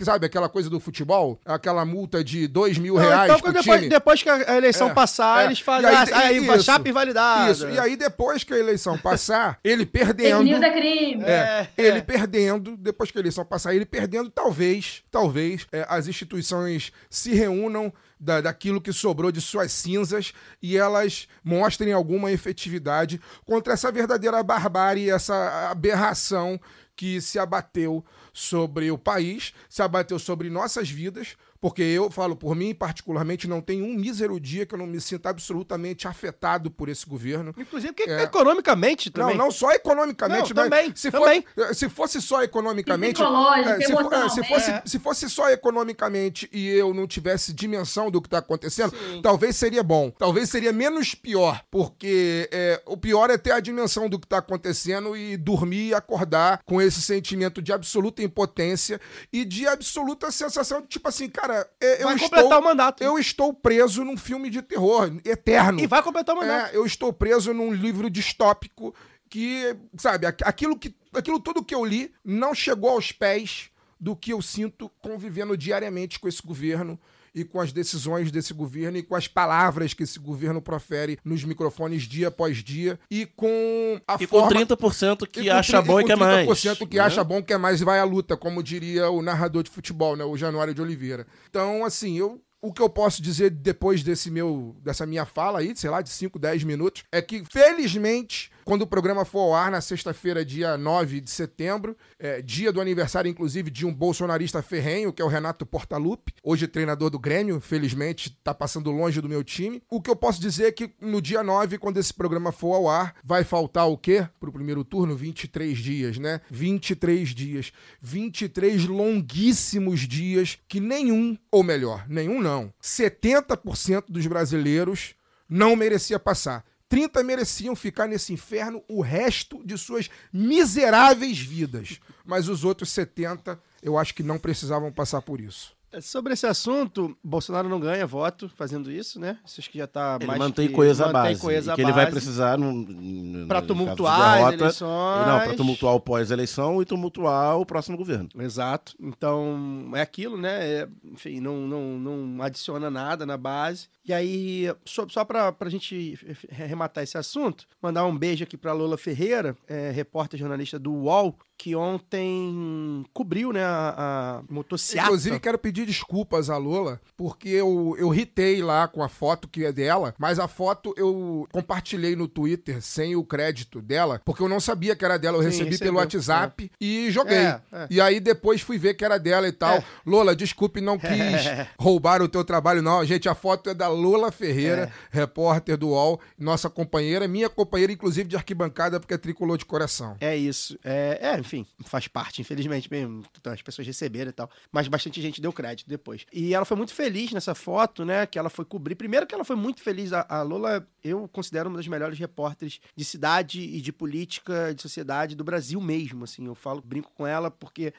sabe, aquela coisa do futebol? Aquela multa de 2 mil Não, reais então, pro depois, time. depois que a eleição É, passar, é. eles fazem. E ah, aí- Aí, aí isso. chapa invalidada. Isso, e aí depois que a eleição passar, ele Fake perdendo. news é crime. É, ele perdendo, depois que a eleição passar, ele perdendo, talvez, talvez, é, as instituições se reúnam da, daquilo que sobrou de suas cinzas e elas mostrem alguma efetividade contra essa verdadeira barbárie, essa aberração que se abateu sobre o país, se abateu sobre nossas vidas, porque eu falo por mim, particularmente, não tem um mísero dia que eu não me sinta absolutamente afetado por esse governo. Inclusive, porque É. economicamente também. Não, não só economicamente, Não, mas também, se, também. For, se fosse só economicamente. Psicológico, é, se, for- é, se fosse, É. se fosse só economicamente e eu não tivesse dimensão do que está acontecendo, talvez seria bom. Talvez seria menos pior, porque é, o pior é ter a dimensão do que está acontecendo e dormir e acordar com esse sentimento de absoluta impotência e de absoluta sensação de tipo assim, cara, é, eu Vai estou. completar o mandato. Eu estou preso num filme de terror eterno. E vai completar o mandato. É, eu estou preso num livro distópico que, sabe, aqu- aquilo, que, aquilo tudo que eu li não chegou aos pés do que eu sinto convivendo diariamente com esse governo e com as decisões desse governo e com as palavras que esse governo profere nos microfones dia após dia e com a E com forma 30% que com acha bom e com quer mais. 30% que né? acha bom, quer mais e vai à luta, como diria o narrador de futebol, né, o Januário de Oliveira. Então, assim, eu o que eu posso dizer depois desse meu dessa minha fala aí, sei lá, de 5, 10 minutos, é que felizmente quando o programa for ao ar na sexta-feira, dia 9 de setembro, é, dia do aniversário, inclusive, de um bolsonarista ferrenho, que é o Renato Portaluppi, hoje treinador do Grêmio, felizmente está passando longe do meu time. O que eu posso dizer é que no dia 9, quando esse programa for ao ar, vai faltar o quê para o primeiro turno? 23 dias, né? 23 dias. 23 longuíssimos dias que nenhum, ou melhor, nenhum não, 70% dos brasileiros não merecia passar. 30 mereciam ficar nesse inferno o resto de suas miseráveis vidas. Mas os outros 70, eu acho que não precisavam passar por isso. Sobre esse assunto, Bolsonaro não ganha voto fazendo isso, né? Isso acho que já tá Ele mais mantém que- coisa mantém base. coisa e que ele vai base. precisar no tumultuar caso de as derrota, eleições. Não, para tumultuar o pós-eleição e tumultuar o próximo governo. Exato. Então, é aquilo, né? É, enfim, não, não, não adiciona nada na base. E aí, só, só pra, pra gente arrematar esse assunto, mandar um beijo aqui pra Lola Ferreira, é, repórter jornalista do UOL, que ontem cobriu, né, a, a motociata. Inclusive, quero pedir desculpas à Lola, porque eu, eu ritei lá com a foto que é dela, mas a foto eu compartilhei no Twitter sem o crédito dela, porque eu não sabia que era dela. Eu Sim, recebi recebeu, pelo WhatsApp e joguei. É, é. E aí depois fui ver que era dela e tal. É. Lola, desculpe, não quis roubar o teu trabalho, não. Gente, a foto é da Lola Ferreira, É. repórter do UOL, nossa companheira, minha companheira, inclusive, de arquibancada, porque é tricolor de coração. É isso. É, é, enfim, faz parte, infelizmente mesmo. Então, As pessoas receberam e tal. Mas bastante gente deu crédito depois. E ela foi muito feliz nessa foto, né? Que ela foi cobrir. Primeiro que ela foi muito feliz. A, a Lola, eu considero uma das melhores repórteres de cidade e de política, de sociedade do Brasil mesmo. Assim, eu falo, brinco com ela porque.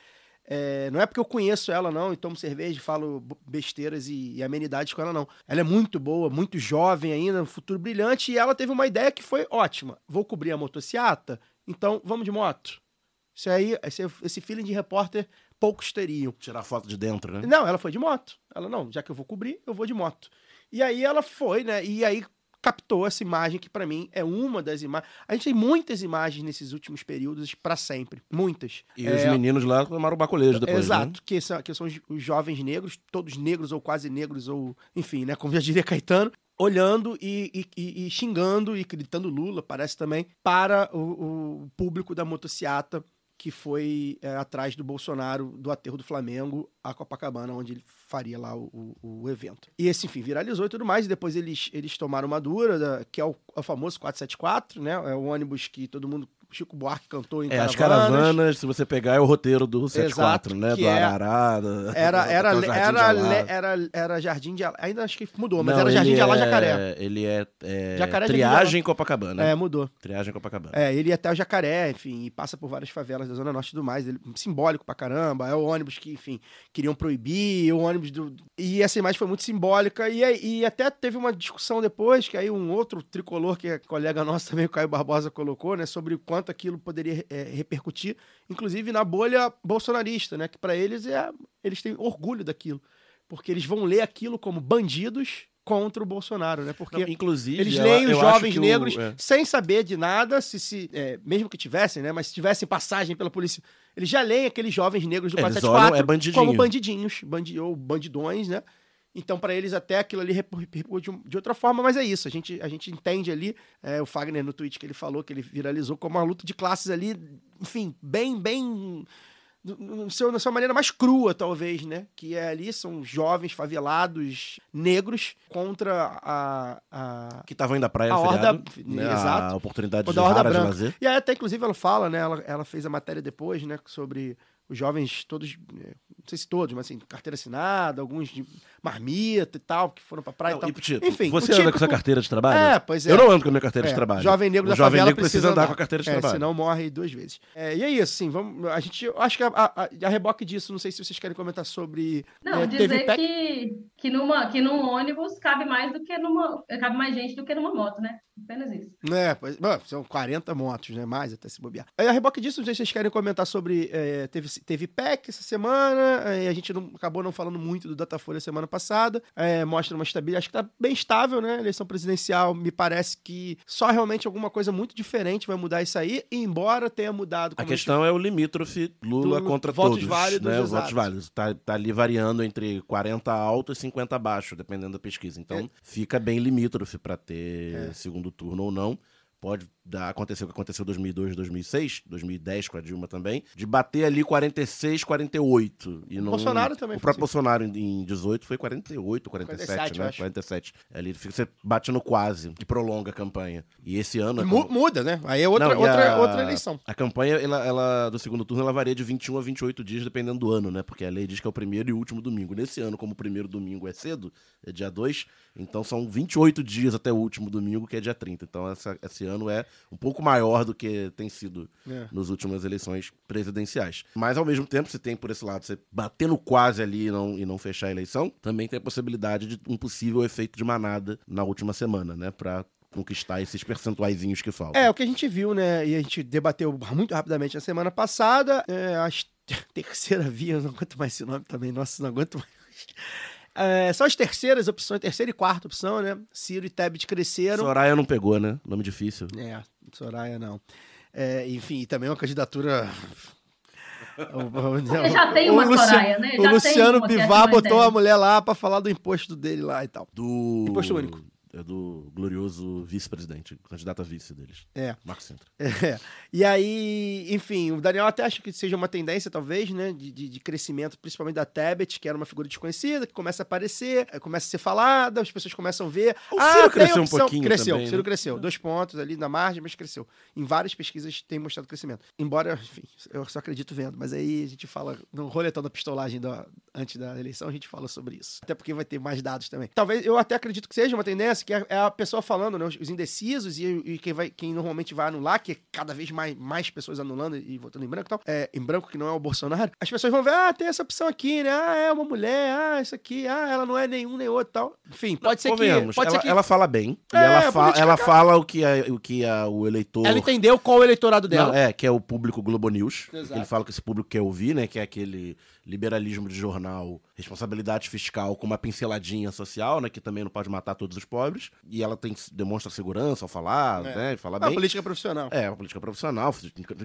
é, não é porque eu conheço ela, não, e tomo cerveja e falo besteiras e, e amenidades com ela, não. Ela é muito boa, muito jovem ainda, um futuro brilhante, e ela teve uma ideia que foi ótima. Vou cobrir a motociata, então vamos de moto. Isso aí, esse, esse feeling de repórter, poucos teriam. Tirar foto de dentro, né? Não, ela foi de moto. Ela, não, já que eu vou cobrir, eu vou de moto. E aí ela foi, né? E aí captou essa imagem que pra mim é uma das imagens. A gente tem muitas imagens nesses últimos períodos pra sempre, muitas. E É, os meninos lá tomaram o baculejo depois, Exato, né? que são, que são os, os jovens negros, todos negros ou quase negros, ou enfim, né? Como já diria Caetano, olhando e, e- e- e xingando e gritando Lula, parece também, para o, o público da motociata que foi é, atrás do Bolsonaro, do aterro do Flamengo, a Copacabana, onde ele faria lá o, o- o evento. E esse, enfim, viralizou e tudo mais, e depois eles, eles tomaram uma dura, da- que é o, é o famoso 474, né? É o ônibus que todo mundo, Chico Buarque cantou em É, as caravanas. caravanas, se você pegar, é o roteiro do 74, Exato, né? Do é- Arará. da- Era, era, Jardim de era, era, era Jardim de Alá. Ainda acho que mudou, mas Não, era Jardim de Alá é- Jacaré. Ele é, é Jacaré, de triagem. Copacabana. É, mudou. Triagem Copacabana. É, ele ia até o Jacaré, enfim, e passa por várias favelas da Zona Norte e tudo mais. Ele, simbólico pra caramba. É o ônibus que, enfim, queriam proibir, o ônibus do. E essa imagem foi muito simbólica. E, e até teve uma discussão depois, que aí um outro tricolor, que é colega nosso também, o Caio Barbosa, colocou, né, sobre o quanto aquilo poderia é, repercutir, inclusive na bolha bolsonarista, né? Que pra eles é. Eles têm orgulho daquilo. Porque eles vão ler aquilo como bandidos contra o Bolsonaro, né? Porque Não, inclusive, eles leem os jovens que o- negros é. sem saber de nada, se, se é, mesmo que tivessem, né? Mas se tivessem passagem pela polícia, eles já leem aqueles jovens negros do Eles 474 olham, é bandidinho. como bandidinhos, bandi ou bandidões, né? Então, para eles, até aquilo ali reper- repercute de, outra forma, mas é isso. A gente, a gente entende ali, é, o Fagner no tweet que ele falou, que ele viralizou como uma luta de classes ali, enfim, bem, bem. no- seu, na sua maneira mais crua, talvez, né? Que é ali, são jovens favelados negros contra a- a, Que estavam indo à praia A horda- feriado, né, exato. A oportunidade de da Horda de lazer. E aí, até, inclusive, ela fala, né? Ela, ela fez a matéria depois, né? Sobre os jovens todos, eh, não sei se todos, mas assim, carteira assinada, alguns de marmita e tal, que foram pra praia Não, e e, tal. tipo, Enfim, você anda com sua carteira de trabalho? É, pois é. Eu não ando com a minha carteira de É, trabalho. Jovem negro o da jovem favela negro precisa andar com a carteira de é, trabalho. senão morre duas vezes. É, e é isso, assim, vamos, a gente, eu acho que a, a, a reboque disso, não sei se vocês querem comentar sobre... Não, é, dizer que, que, numa, que num ônibus cabe mais do que numa. Cabe mais gente do que numa moto, né? Apenas isso. É, pois, bom, são 40 motos, né? Mais até se bobear. Aí a reboque disso, se vocês querem comentar sobre. é, teve, teve PEC essa semana, é, a gente não- acabou não falando muito do Datafolha semana passada. é, mostra uma estabilidade, acho que tá bem estável, né? Eleição presidencial, me parece que só realmente alguma coisa muito diferente vai mudar isso aí, embora tenha mudado. A questão é o limítrofe Lula Do- contra votos todos. válidos, né? Votos válidos. Tá, tá ali variando entre 40 alto e 50 baixo, dependendo da pesquisa. Então É. fica bem limítrofe para ter segundo turno ou não. Pode dar, acontecer o que aconteceu em 2002, 2006, 2010 com a Dilma também, de bater ali 46, 48. E não, Bolsonaro também O próprio assim. Bolsonaro em em 18 foi 48, 47, 47, eu né? acho. 47. Ali fica- você bate no quase, que prolonga a campanha. E esse ano... é Mu- como- muda, né? Aí é outra, não, e outra, a- outra eleição. A campanha, ela, ela- do segundo turno, ela varia de 21 a 28 dias, dependendo do ano, né? Porque a lei diz que é o primeiro e último domingo. Nesse ano, como o primeiro domingo é cedo, é dia 2, então são 28 dias até o último domingo, que é dia 30. Então essa- esse ano é um pouco maior do que tem sido É. nas últimas eleições presidenciais. Mas, ao mesmo tempo, se tem, por esse lado, você bater no quase ali e não, e não fechar a eleição, também tem a possibilidade de um possível efeito de manada na última semana, né? Pra conquistar esses percentuaizinhos que faltam. É, o que a gente viu, né? E a gente debateu muito rapidamente na semana passada. É, a es- terceira via, eu não aguento mais esse nome também. Nossa, não aguento mais. É, são as terceiras opções, terceira e quarta opção, né? Ciro e Tebet cresceram. Soraya não pegou, né? Nome difícil. É, Soraya não. É, enfim, e também uma candidatura Ele já tem uma Lucia- Soraya, né? O Já Luciano tem uma que é Bivar botou a mulher lá pra falar do imposto dele lá e tal. Do. Imposto único. É do glorioso vice-presidente, candidato a vice deles. É. Marco Sintra. É. E aí, enfim, o Daniel até acha que seja uma tendência, talvez, né, de, de, de crescimento, principalmente da Tebet, que era uma figura desconhecida, que começa a aparecer, aí começa a ser falada, as pessoas começam a ver. O ah, Ciro cresceu um pouquinho Cresceu, também, o Ciro né? cresceu. Dois pontos ali na margem, mas cresceu. Em várias pesquisas tem mostrado crescimento. Embora, enfim, eu só acredito vendo, mas aí a gente fala, no roletão da pistolagem da- antes da eleição, a gente fala sobre isso. Até porque vai ter mais dados também. Talvez, eu até acredito que seja uma tendência, que é é a pessoa falando, né, os os indecisos e, e quem, vai, quem normalmente vai anular, que é cada vez mais, mais pessoas anulando e votando em branco e tal, é, em branco que não é o Bolsonaro, as pessoas vão ver, ah, tem essa opção aqui, né, ah, é uma mulher, ah, isso aqui, ah, ela não é nenhum nem outro e tal. Enfim, pode ser que... Pode ela, ser que ela fala bem. e É, ela, fa- ela fala o que, a- o, que a- o eleitor. ela entendeu qual o eleitorado dela. Não, é, que é o público Globo News. Exato. Ele fala que esse público quer ouvir, né? Que é aquele liberalismo de jornal, responsabilidade fiscal com uma pinceladinha social, né? Que também não pode matar todos os pobres. E ela tem, demonstra segurança ao falar, É. né? Fala É uma bem. política profissional. É, uma política profissional.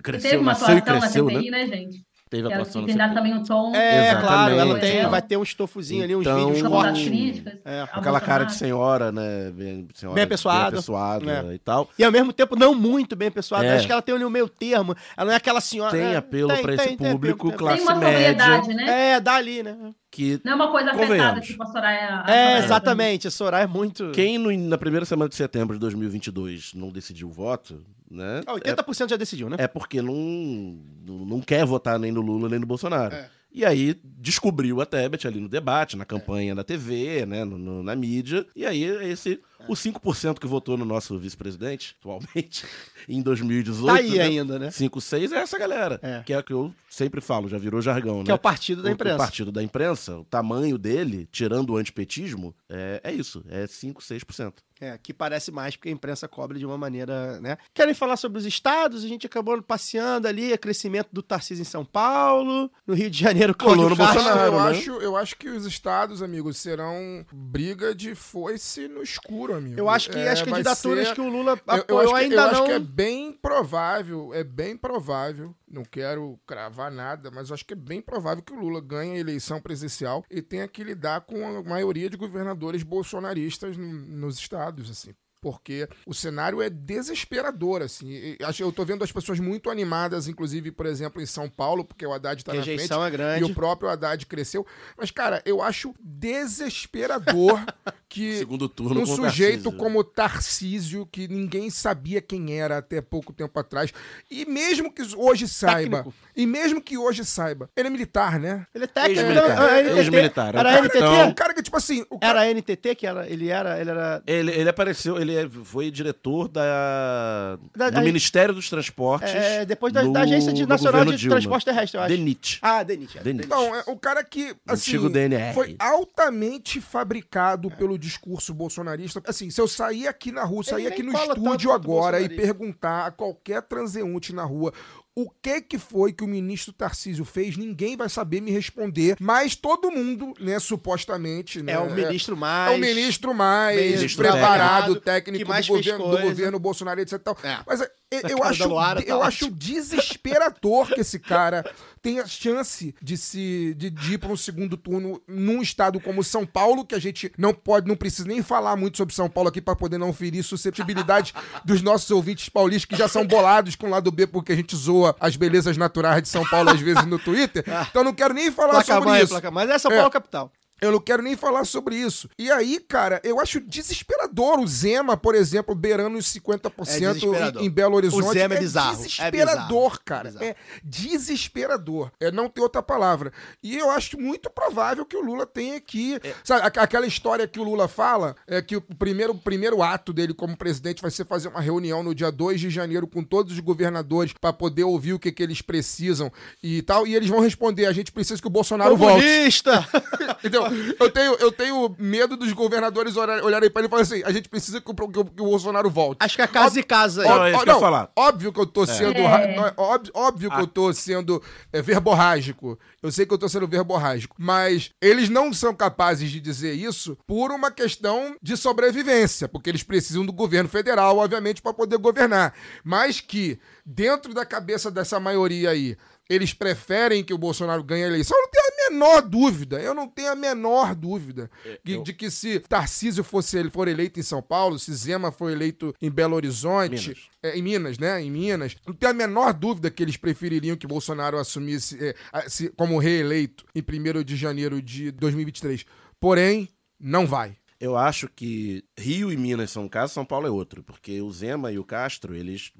Cresceu, teve uma nasceu e cresceu, na né? CPI, né, gente? Teve Que ela atuação tem CPI. também um tom. É, Exatamente. claro, ela tem, Então, vai ter um estofozinho ali, uns Então- vídeos cortes. críticas. É. Com aquela cara de senhora, né? Bem, senhora Bem apessoada. apessoada É. e tal. E ao mesmo tempo não muito bem pessoada. É. Acho que ela tem ali o meio termo. Ela não é aquela senhora. Tem é, apelo pra esse tem público, tem classe Tem uma média. né? É, dá ali, né? Que Não é uma coisa afetada, tipo a Soraya. a É, Soraya exatamente. A Soraya é muito. quem no- na primeira semana de setembro de 2022 não decidiu o voto, né? Ah, 80% já decidiu, né? é, é porque não, não quer votar nem no Lula nem no Bolsonaro. É. E aí descobriu a Tebet ali no debate, na campanha da TV, né, no- no- na mídia. E aí esse o 5% que votou no nosso vice-presidente atualmente em 2018, Tá aí né? ainda, né? 5, 6 é essa galera. É. Que é o que eu sempre falo, já virou jargão, Que né? é o partido da O- imprensa. O partido da imprensa, o tamanho dele, tirando o antipetismo, é, é isso, é 5, 6%. É, que parece mais porque a imprensa cobre de uma maneira, né? Querem falar sobre os estados? A gente acabou passeando ali, o crescimento do Tarcísio em São Paulo, no Rio de Janeiro, Cláudio no Castro. Bolsonaro. eu, né? acho, eu acho que os estados, amigos, serão briga de foice no escuro, amigo. Eu acho que É, as candidaturas ser- que o Lula Eu, eu apoiou acho que, ainda eu acho não. que é bem provável, é bem provável, não quero cravar nada, mas acho que é bem provável que o Lula ganhe a eleição presidencial e tenha que lidar com a maioria de governadores bolsonaristas no- nos estados, assim. Porque o cenário é desesperador, assim. E acho- Eu tô vendo as pessoas muito animadas, inclusive, por exemplo, em São Paulo, porque o Haddad tá na frente. É E grande. o próprio Haddad cresceu. Mas, cara, eu acho desesperador que Segundo turno um sujeito Tarcísio. como Tarcísio, que ninguém sabia quem era até pouco tempo atrás, e mesmo que hoje saiba, Técnico. e mesmo que hoje saiba, ele é militar, né? Ele é técnico. Ex-militar. não, a NTT, Ex-militar, é Era a capitão. É um NTT? cara que, tipo assim, o cara, Era a NTT que era, ele era, ele era Ele, ele apareceu, ele é- foi diretor da, Da- do da- Ministério dos Transportes. é, depois da, no- da Agência de Nacional de Dilma. Transporte Terrestre, eu acho. DENIT. Ah, DENIT. é, DENIT. Então, é o cara que, assim, Antigo DNR. foi altamente fabricado pelo discurso bolsonarista. Assim, se eu sair aqui na rua, sair aqui no estúdio agora e perguntar a qualquer transeunte na rua o que que foi que o ministro Tarcísio fez, ninguém vai saber me responder, mas todo mundo, né, supostamente, né, É o ministro mais... é o ministro mais Ministro preparado, técnico, do, governo, do governo Bolsonaro, etc. e. É. Mas é, eu, acho, Luara tá eu ótimo. acho desesperador que esse cara tenha chance de se de, de ir para um segundo turno num estado como São Paulo, que a gente não pode, não precisa nem falar muito sobre São Paulo aqui para poder não ferir susceptibilidade dos nossos ouvintes paulistas que já são bolados com o lado B porque a gente zoa as belezas naturais de São Paulo às vezes no Twitter. Então eu não quero nem falar Placa sobre mãe, isso. placa. Mas é São É. Paulo capital. Eu não quero nem falar sobre isso. E aí, cara, eu acho desesperador o Zema, por exemplo, beirando os 50% É em, Belo Horizonte. O Zema é bizarro. É desesperador, bizarro. cara. É bizarro. É desesperador. É não ter outra palavra. E eu acho muito provável que o Lula tenha que. É. Sabe, aqu- aquela história que o Lula fala é que o primeiro, o primeiro ato dele como presidente vai ser fazer uma reunião no dia 2 de janeiro com todos os governadores para poder ouvir o que, que eles precisam e tal. E eles vão responder: a gente precisa que o Bolsonaro volte. Comunista! Entendeu? eu, tenho, eu tenho medo dos governadores olhar- olharem pra ele e falarem assim: a gente precisa que o, que o- que o Bolsonaro volte. Acho que é casa e casa aí. Ó, é isso ó, que eu falar. Óbvio que eu tô sendo. É. ra- não, é óbvio, óbvio que eu tô sendo é, verborrágico. Eu sei que eu tô sendo verborrágico. Mas eles não são capazes de dizer isso por uma questão de sobrevivência. Porque eles precisam do governo federal, obviamente, para poder governar. Mas que, dentro da cabeça dessa maioria aí, eles preferem que o Bolsonaro ganhe a eleição, eu não tenho menor dúvida. Eu não tenho a menor dúvida de, de que se Tarcísio fosse ele for eleito em São Paulo, se Zema for eleito em Belo Horizonte, Minas. é, em Minas, né? Em Minas, não tenho a menor dúvida que eles prefeririam que Bolsonaro assumisse é, se- como reeleito em 1 de janeiro de 2023. Porém, não vai. Eu acho que Rio e Minas são um caso, São Paulo é outro, porque o Zema e o Castro, eles,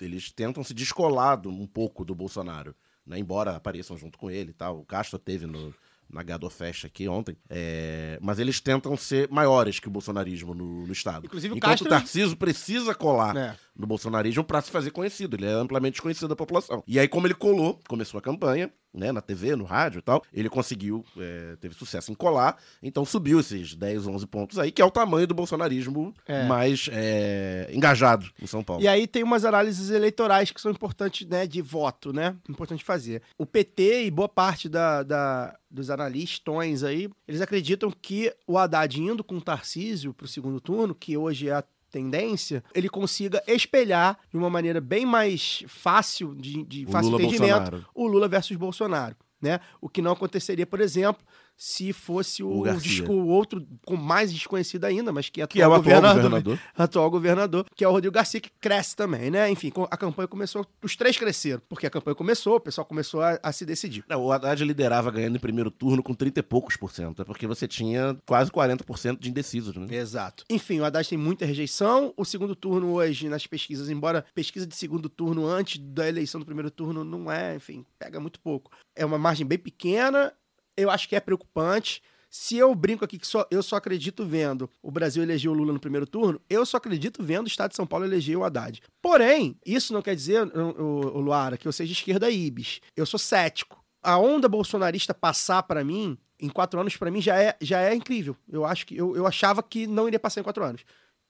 eles tentam se descolar um pouco do Bolsonaro, né? embora apareçam junto com ele e tal. O Castro teve no, na Gado Fest aqui ontem, é, mas eles tentam ser maiores que o bolsonarismo no, no Estado. Inclusive, o Enquanto Castro- o Tarcísio precisa colar É. no bolsonarismo para se fazer conhecido, ele é amplamente desconhecido da população. E aí, como ele colou, começou a campanha, né, na TV, no rádio e tal, ele conseguiu, é, teve sucesso em colar, então subiu esses 10, 11 pontos aí, que é o tamanho do bolsonarismo É. mais é, engajado em São Paulo. E aí tem umas análises eleitorais que são importantes, né, de voto, né? Importante fazer. O PT e boa parte da, da- dos analistões aí, eles acreditam que o Haddad indo com o Tarcísio pro segundo turno, que hoje é a tendência, ele consiga espelhar de uma maneira bem mais fácil de, de O fácil Lula entendimento Bolsonaro. o Lula versus Bolsonaro, né? O que não aconteceria, por exemplo, se fosse o, O disco- o outro com mais desconhecido ainda, mas que é Que é o atual governador, governador. atual governador, que é o Rodrigo Garcia, que cresce também, né? Enfim, a campanha começou, os três cresceram, porque a campanha começou, o pessoal começou a, a se decidir. Não, o Haddad liderava ganhando em primeiro turno com 30 e poucos por cento, é porque você tinha quase 40% de indecisos, né? Exato. Enfim, o Haddad tem muita rejeição. O segundo turno hoje, nas pesquisas, embora pesquisa de segundo turno antes da eleição do primeiro turno não é, enfim, pega muito pouco. É uma margem bem pequena, eu acho que é preocupante. Se eu brinco aqui que só, eu só acredito vendo o Brasil eleger o Lula no primeiro turno, eu só acredito vendo o Estado de São Paulo eleger o Haddad. Porém, isso não quer dizer, o, o- Luara, que eu seja esquerda ibis. Eu sou cético. A onda bolsonarista passar pra mim, em quatro anos, pra mim já é, já é incrível. Eu acho que eu, eu achava que não iria passar em quatro anos.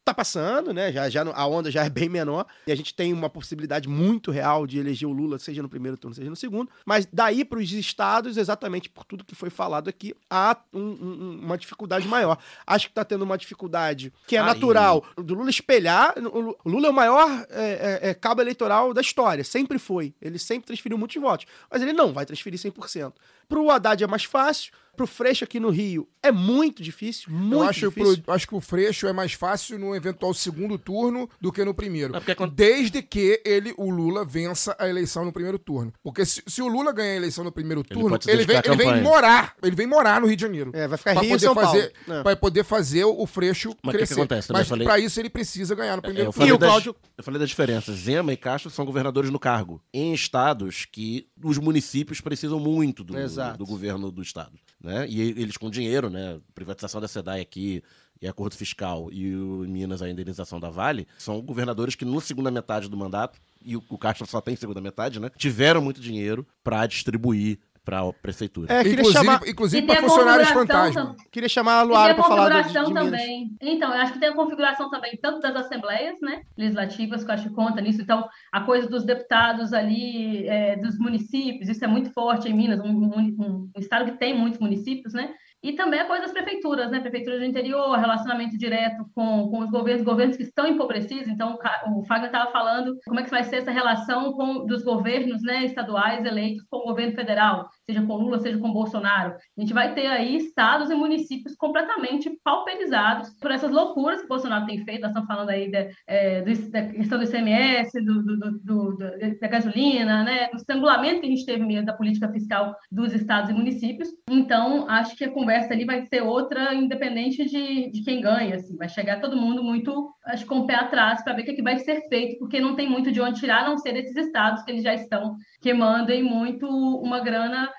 Tá passando, né? Já, já a onda já é bem menor. E a gente tem uma possibilidade muito real de eleger o Lula, seja no primeiro turno, seja no segundo. Mas daí para os estados, exatamente por tudo que foi falado aqui, há um- um- uma dificuldade maior. Acho que tá tendo uma dificuldade que é Aí. natural do Lula espelhar. O Lu- o Lula é o maior é, é, é, cabo eleitoral da história. Sempre foi. Ele sempre transferiu muitos votos. Mas ele não vai transferir 100%. Pro Haddad é mais fácil. Pro Freixo aqui no Rio é muito difícil. Muito Eu acho, difícil. pro- acho que o Freixo é mais fácil no eventual segundo turno do que no primeiro. É porque quando- Desde que ele, o Lula, vença a eleição no primeiro turno. Porque se, se o Lula ganhar a eleição no primeiro turno, pode se ele, vem, ele vem morar. Ele vem morar no Rio de Janeiro. É, vai ficar Pra Rio poder São fazer, Paulo. É. Pra poder fazer o Freixo Mas o que crescer. que acontece? Mas falei- pra isso ele precisa ganhar no É, primeiro eu, turno. E o Cláudio- eu falei da diferença. Zema e Castro são governadores no cargo, em estados que os municípios precisam muito do, do governo do estado. Né? E eles com dinheiro, né? Privatização da SEDAI aqui e acordo fiscal e o, em Minas a indenização da Vale, são governadores que na segunda metade do mandato, e o, o Castro só tem segunda metade, né? Tiveram muito dinheiro para distribuir para a prefeitura. É, queria Inclusive, chamar, inclusive para funcionários fantasma. tam- queria chamar a E Luara para a falar do, configuração de Minas. também. Então, eu acho que tem a configuração também, tanto das assembleias, né, legislativas, que eu acho que conta nisso. Então, a coisa dos deputados ali, é, dos municípios, isso é muito forte em Minas, um- um- um estado que tem muitos municípios, né? E também a coisa das prefeituras, né? Prefeituras do interior, relacionamento direto com, com os governos, governos que estão empobrecidos. Então, o Ca- o Fagner estava falando como é que vai ser essa relação com, dos governos né, estaduais eleitos com o governo federal, seja com Lula, seja com Bolsonaro. A gente vai ter aí estados e municípios completamente pauperizados por essas loucuras que Bolsonaro tem feito. Nós estamos falando aí da, é, da questão do ICMS, do, do- do- da gasolina, né? do estrangulamento que a gente teve mesmo da política fiscal dos estados e municípios. Então, acho que a conversa ali vai ser outra, independente de, de quem ganha. Assim. Vai chegar todo mundo muito, acho, com o pé atrás para ver o que, é que vai ser feito, porque não tem muito de onde tirar, a não ser desses estados que eles já estão, que mandem muito uma grana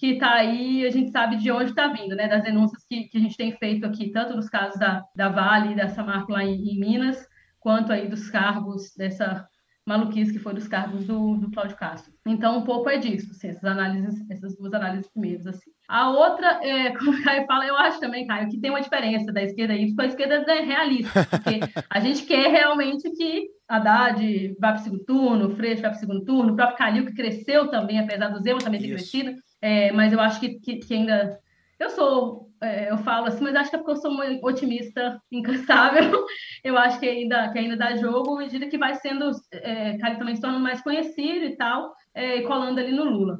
que está aí, a gente sabe de onde está vindo, né? Das denúncias que, que a gente tem feito aqui, tanto dos casos da, da Vale e da Samarco lá em, em Minas, quanto aí dos cargos dessa maluquice que foi dos cargos do, do Cláudio Castro. Então, um pouco é disso, assim, essas análises, essas duas análises primeiras, assim. A outra, é, como o Caio fala, eu acho também, Caio, que tem uma diferença da esquerda aí, porque a esquerda é realista, porque a gente quer realmente que Haddad vá para o segundo turno, o Freixo vá para o segundo turno, o próprio Calil, que cresceu também, apesar do Zema também ter Isso. crescido, é, mas eu acho que, que, que ainda. Eu sou, é, eu falo assim, mas acho que é porque eu sou uma otimista incansável. Eu acho que ainda, que ainda dá jogo, à medida que vai sendo, é, Calil também se torna mais conhecido e tal, é, colando ali no Lula.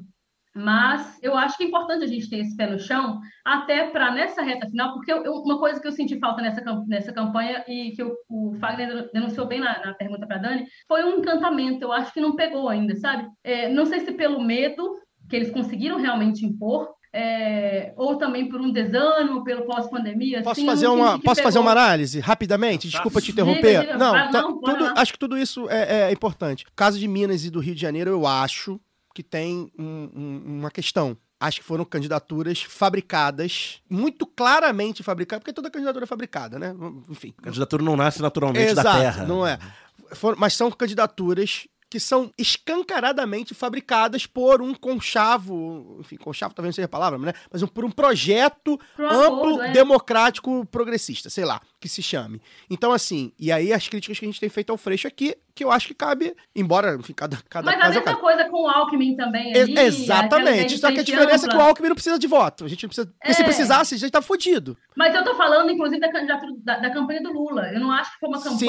Mas eu acho que é importante a gente ter esse pé no chão, até para nessa reta final, porque eu- uma coisa que eu senti falta nessa, nessa campanha e que o, o Fagner denunciou bem na, na pergunta para Dani, foi um encantamento. Eu acho que não pegou ainda, sabe? É, não sei se pelo medo que eles conseguiram realmente impor, é, ou também por um desânimo, pelo pós-pandemia. Posso assim, fazer uma, posso fazer uma análise rapidamente? Desculpa te interromper. diga. não, Vai, tá- não, tudo- acho que tudo isso é, é importante. Caso de Minas e do Rio de Janeiro, eu acho que tem um- um- uma questão. Acho que foram candidaturas fabricadas, muito claramente fabricadas, porque toda candidatura é fabricada, né? Enfim. A candidatura não nasce naturalmente da Exato, terra. não é. Foram- mas são candidaturas que são escancaradamente fabricadas por um conchavo, enfim, conchavo talvez não seja a palavra, né? Mas um- por um projeto Por amplo, acordo, é. democrático, progressista, sei lá, que se chame. Então, assim, e aí as críticas que a gente tem feito ao Freixo aqui, que eu acho que cabe, embora, enfim, cada, cada Mas a é mesma coisa com o Alckmin também. Ali, Exatamente. Só que a diferença é que o Alckmin não precisa de voto. A gente não precisa. Porque se É. precisasse, a gente tá fudido. Mas eu tô falando, inclusive, da da, da campanha do Lula. Eu não acho que foi uma Sim.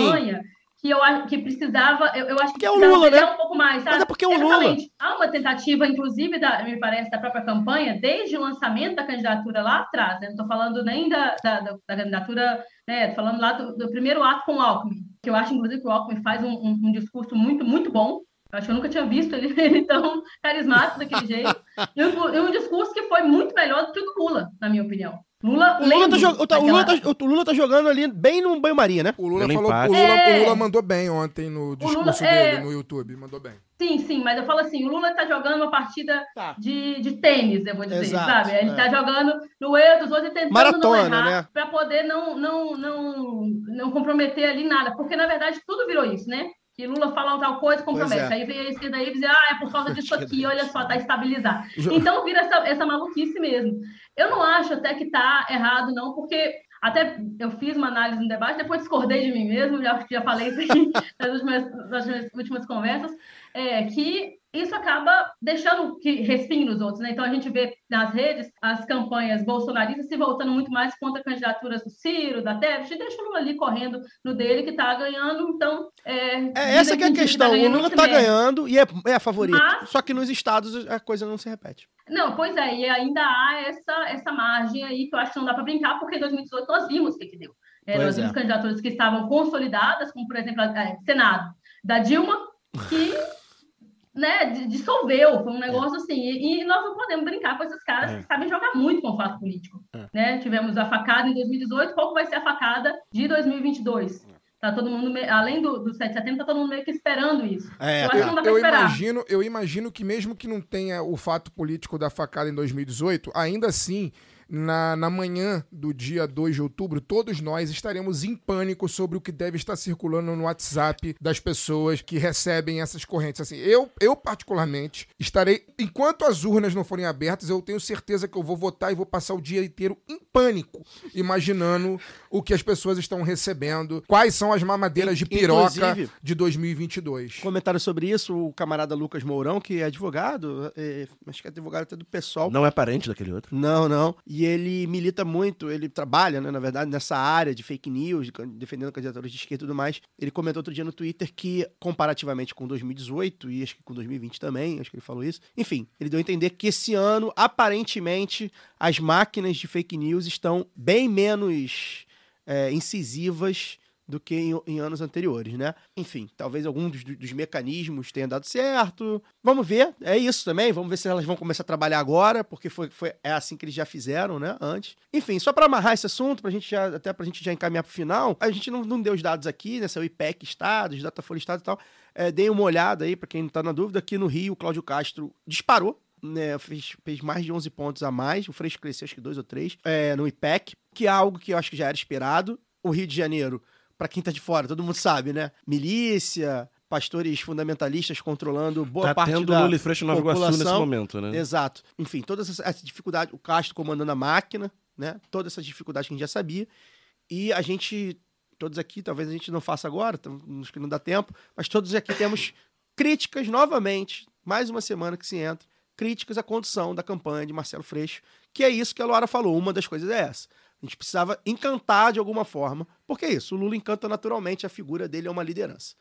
Que eu acho que precisava. Eu, eu acho que, Que é o Lula, né? um pouco mais, sabe? Mas é porque é o Lula. Há uma tentativa, inclusive, da, me parece, da própria campanha, desde o lançamento da candidatura lá atrás. Né? Não estou falando nem da, da, da- da candidatura, né? Falando lá do, do primeiro ato com o Alckmin, que eu acho, inclusive, que o Alckmin faz um, um- um discurso muito, muito bom. Eu acho que eu nunca tinha visto ele, ele tão carismático daquele jeito. E um, e um discurso que foi muito melhor do que o do Lula, na minha opinião. Lula, O Lula, tá, lendo jo- o, tá- o Lula tá- o Lula tá jogando ali bem no banho-maria, né? O Lula Pelo falou. O Lula, É. o Lula mandou bem ontem no discurso Lula- dele é. no YouTube. Mandou bem. Sim, sim, mas eu falo assim, o Lula está jogando uma partida Tá. de, de tênis, eu vou dizer, Exato, sabe? Ele é. está jogando no erro dos outros e tentando Maratona, não né? errar para poder não, não, não, não comprometer ali nada, porque na verdade tudo virou isso, né? Que Lula fala tal coisa, compromete. É. Aí vem a esquerda aí e diz, ah, é por causa disso aqui, olha só, tá estabilizado. Então vira essa, essa maluquice mesmo. Eu não acho até que tá errado, não, porque até eu fiz uma análise no debate, depois discordei de mim mesmo, já, já falei isso aqui nas últimas, nas últimas conversas, é, que isso acaba deixando que respingue nos outros, né? Então a gente vê nas redes as campanhas bolsonaristas se voltando muito mais contra candidaturas do Ciro, da Tebet, e deixa o Lula ali correndo no dele que tá ganhando, então... É, É essa que é a dizem questão. tá o Lula tá mede. ganhando e é, é favorito. Mas- Só que nos estados a coisa não se repete. Não, pois é, e ainda há essa, essa margem aí que eu acho que não dá para brincar, porque em 2018 nós vimos o que, que deu. É, nós vimos é. candidaturas que estavam consolidadas, como, por exemplo, a, a Senado da Dilma, que né, di- dissolveu, foi um negócio assim, e, e nós não podemos brincar com esses caras É. que sabem jogar muito com o fato político. É. Né? Tivemos a facada em 2018, qual vai ser a facada de 2022? Tá todo mundo, além do, do 7 de setembro, tá todo mundo meio que esperando isso. É, eu acho que não dá para Eu esperar. imagino, eu imagino que mesmo que não tenha o fato político da facada em 2018, ainda assim, na, na manhã do dia 2 de outubro, todos nós estaremos em pânico sobre o que deve estar circulando no WhatsApp das pessoas que recebem essas correntes. Assim, eu, eu particularmente estarei, enquanto as urnas não forem abertas, eu tenho certeza que eu vou votar e vou passar o dia inteiro em pânico, imaginando o que as pessoas estão recebendo, quais são as mamadeiras de piroca Inclusive- de 2022. Comentário sobre isso, o camarada Lucas Mourão, que é advogado, é, acho que é advogado até do pessoal. Não é parente daquele outro. Não, não. E ele milita muito, ele trabalha, né, na verdade, nessa área de fake news, defendendo candidaturas de esquerda e tudo mais. Ele comentou outro dia no Twitter que, comparativamente com 2018, e acho que com 2020 também, acho que ele falou isso. Enfim, ele deu a entender que esse ano, aparentemente, as máquinas de fake news estão bem menos é, incisivas do que em, em anos anteriores, né? Enfim, talvez algum dos, dos mecanismos tenha dado certo. Vamos ver, é isso também. Vamos ver se elas vão começar a trabalhar agora, porque foi, foi é assim que eles já fizeram, né? Antes. Enfim, só para amarrar esse assunto, pra gente já, até pra gente já encaminhar pro final, a gente não, não deu os dados aqui, né? Saiu IPEC Estados, Datafolha Estado e tal. É, uma olhada aí, pra quem tá na dúvida, aqui no Rio, o Cláudio Castro disparou. Né, fez, fez mais de 11 pontos a mais. O Freixo cresceu acho que dois ou três é, no IPEC, que é algo que eu acho que já era esperado. O Rio de Janeiro, pra quem tá de fora, todo mundo sabe, né? Milícia, pastores fundamentalistas controlando boa Tá parte tendo da Lula e Freixo Nova Iguaçu nesse população. momento, né? Exato. Enfim, toda essa, essa dificuldade, o Castro comandando a máquina, né? Toda essa dificuldade que a gente já sabia. E a gente, todos aqui, talvez a gente não faça agora, acho que não dá tempo, mas todos aqui temos críticas novamente, mais uma semana que se entra, críticas à condução da campanha de Marcelo Freixo, que é isso que a Laura falou, uma das coisas é essa. A gente precisava encantar de alguma forma, porque é isso, o Lula encanta naturalmente, a figura dele é uma liderança.